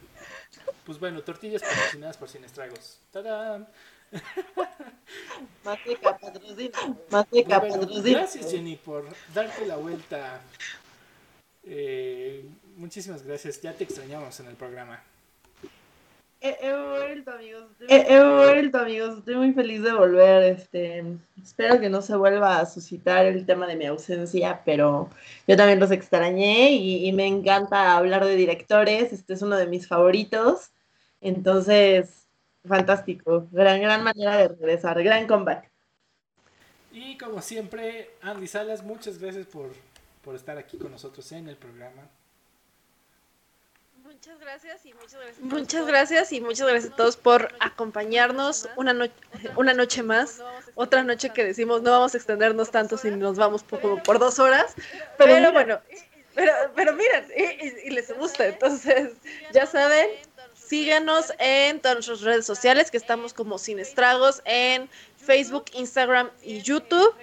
pues bueno, tortillas patrocinadas por sin estragos. ¡Tarán! Matica, patrocina. Matica, pues patrocina. Gracias, Jenny, por darte la vuelta. Eh, muchísimas gracias. Ya te extrañamos en el programa. He, vuelto, amigos. He, vuelto, amigos. Estoy muy feliz de volver. Este, espero que no se vuelva a suscitar el tema de mi ausencia, pero yo también los extrañé y, me encanta hablar de directores. Este es uno de mis favoritos. Entonces, fantástico. Gran, gran manera de regresar. Gran comeback. Y como siempre, Andy Salas, muchas gracias por, por estar aquí con nosotros en el programa. Muchas gracias y muchas gracias. Muchas gracias y muchas gracias a todos por acompañarnos una, noche una noche más. Otra noche que decimos no vamos a extendernos tanto si nos vamos por, como por dos horas. Pero, bueno, pero, pero miren, y, les gusta. Entonces, ya saben, síganos en todas nuestras redes sociales que estamos como Sin Estragos en Facebook, Instagram y YouTube.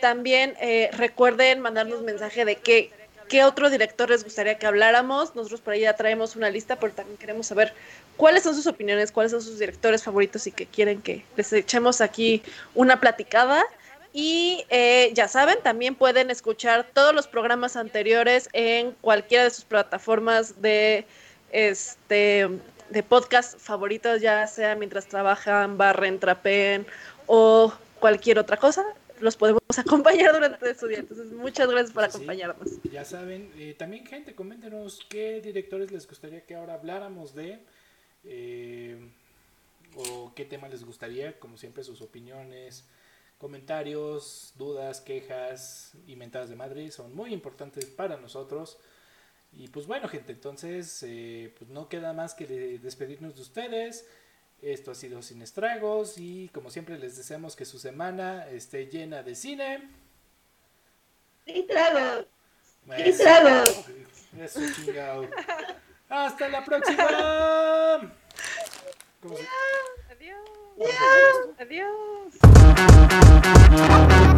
También eh, recuerden mandarnos mensaje de qué qué otro director les gustaría que habláramos. Nosotros por ahí ya traemos una lista, pero también queremos saber cuáles son sus opiniones, cuáles son sus directores favoritos y que quieren que les echemos aquí una platicada. Y eh, ya saben, también pueden escuchar todos los programas anteriores en cualquiera de sus plataformas de este de podcast favoritos, ya sea mientras trabajan, barren, trapen o cualquier otra cosa los podemos acompañar durante su día. Entonces, muchas gracias por acompañarnos. Ya saben, eh, también gente, coméntenos qué directores les gustaría que ahora habláramos de, eh, o qué tema les gustaría, como siempre, sus opiniones, comentarios, dudas, quejas y mentadas de Madrid son muy importantes para nosotros. Y pues bueno, gente, entonces, eh, pues no queda más que despedirnos de ustedes. Esto ha sido Sin Estragos y como siempre les deseamos que su semana esté llena de cine. Sin tragos. Sin tragos. Eso chingado. Hasta la próxima. Adiós. Adiós. Adiós.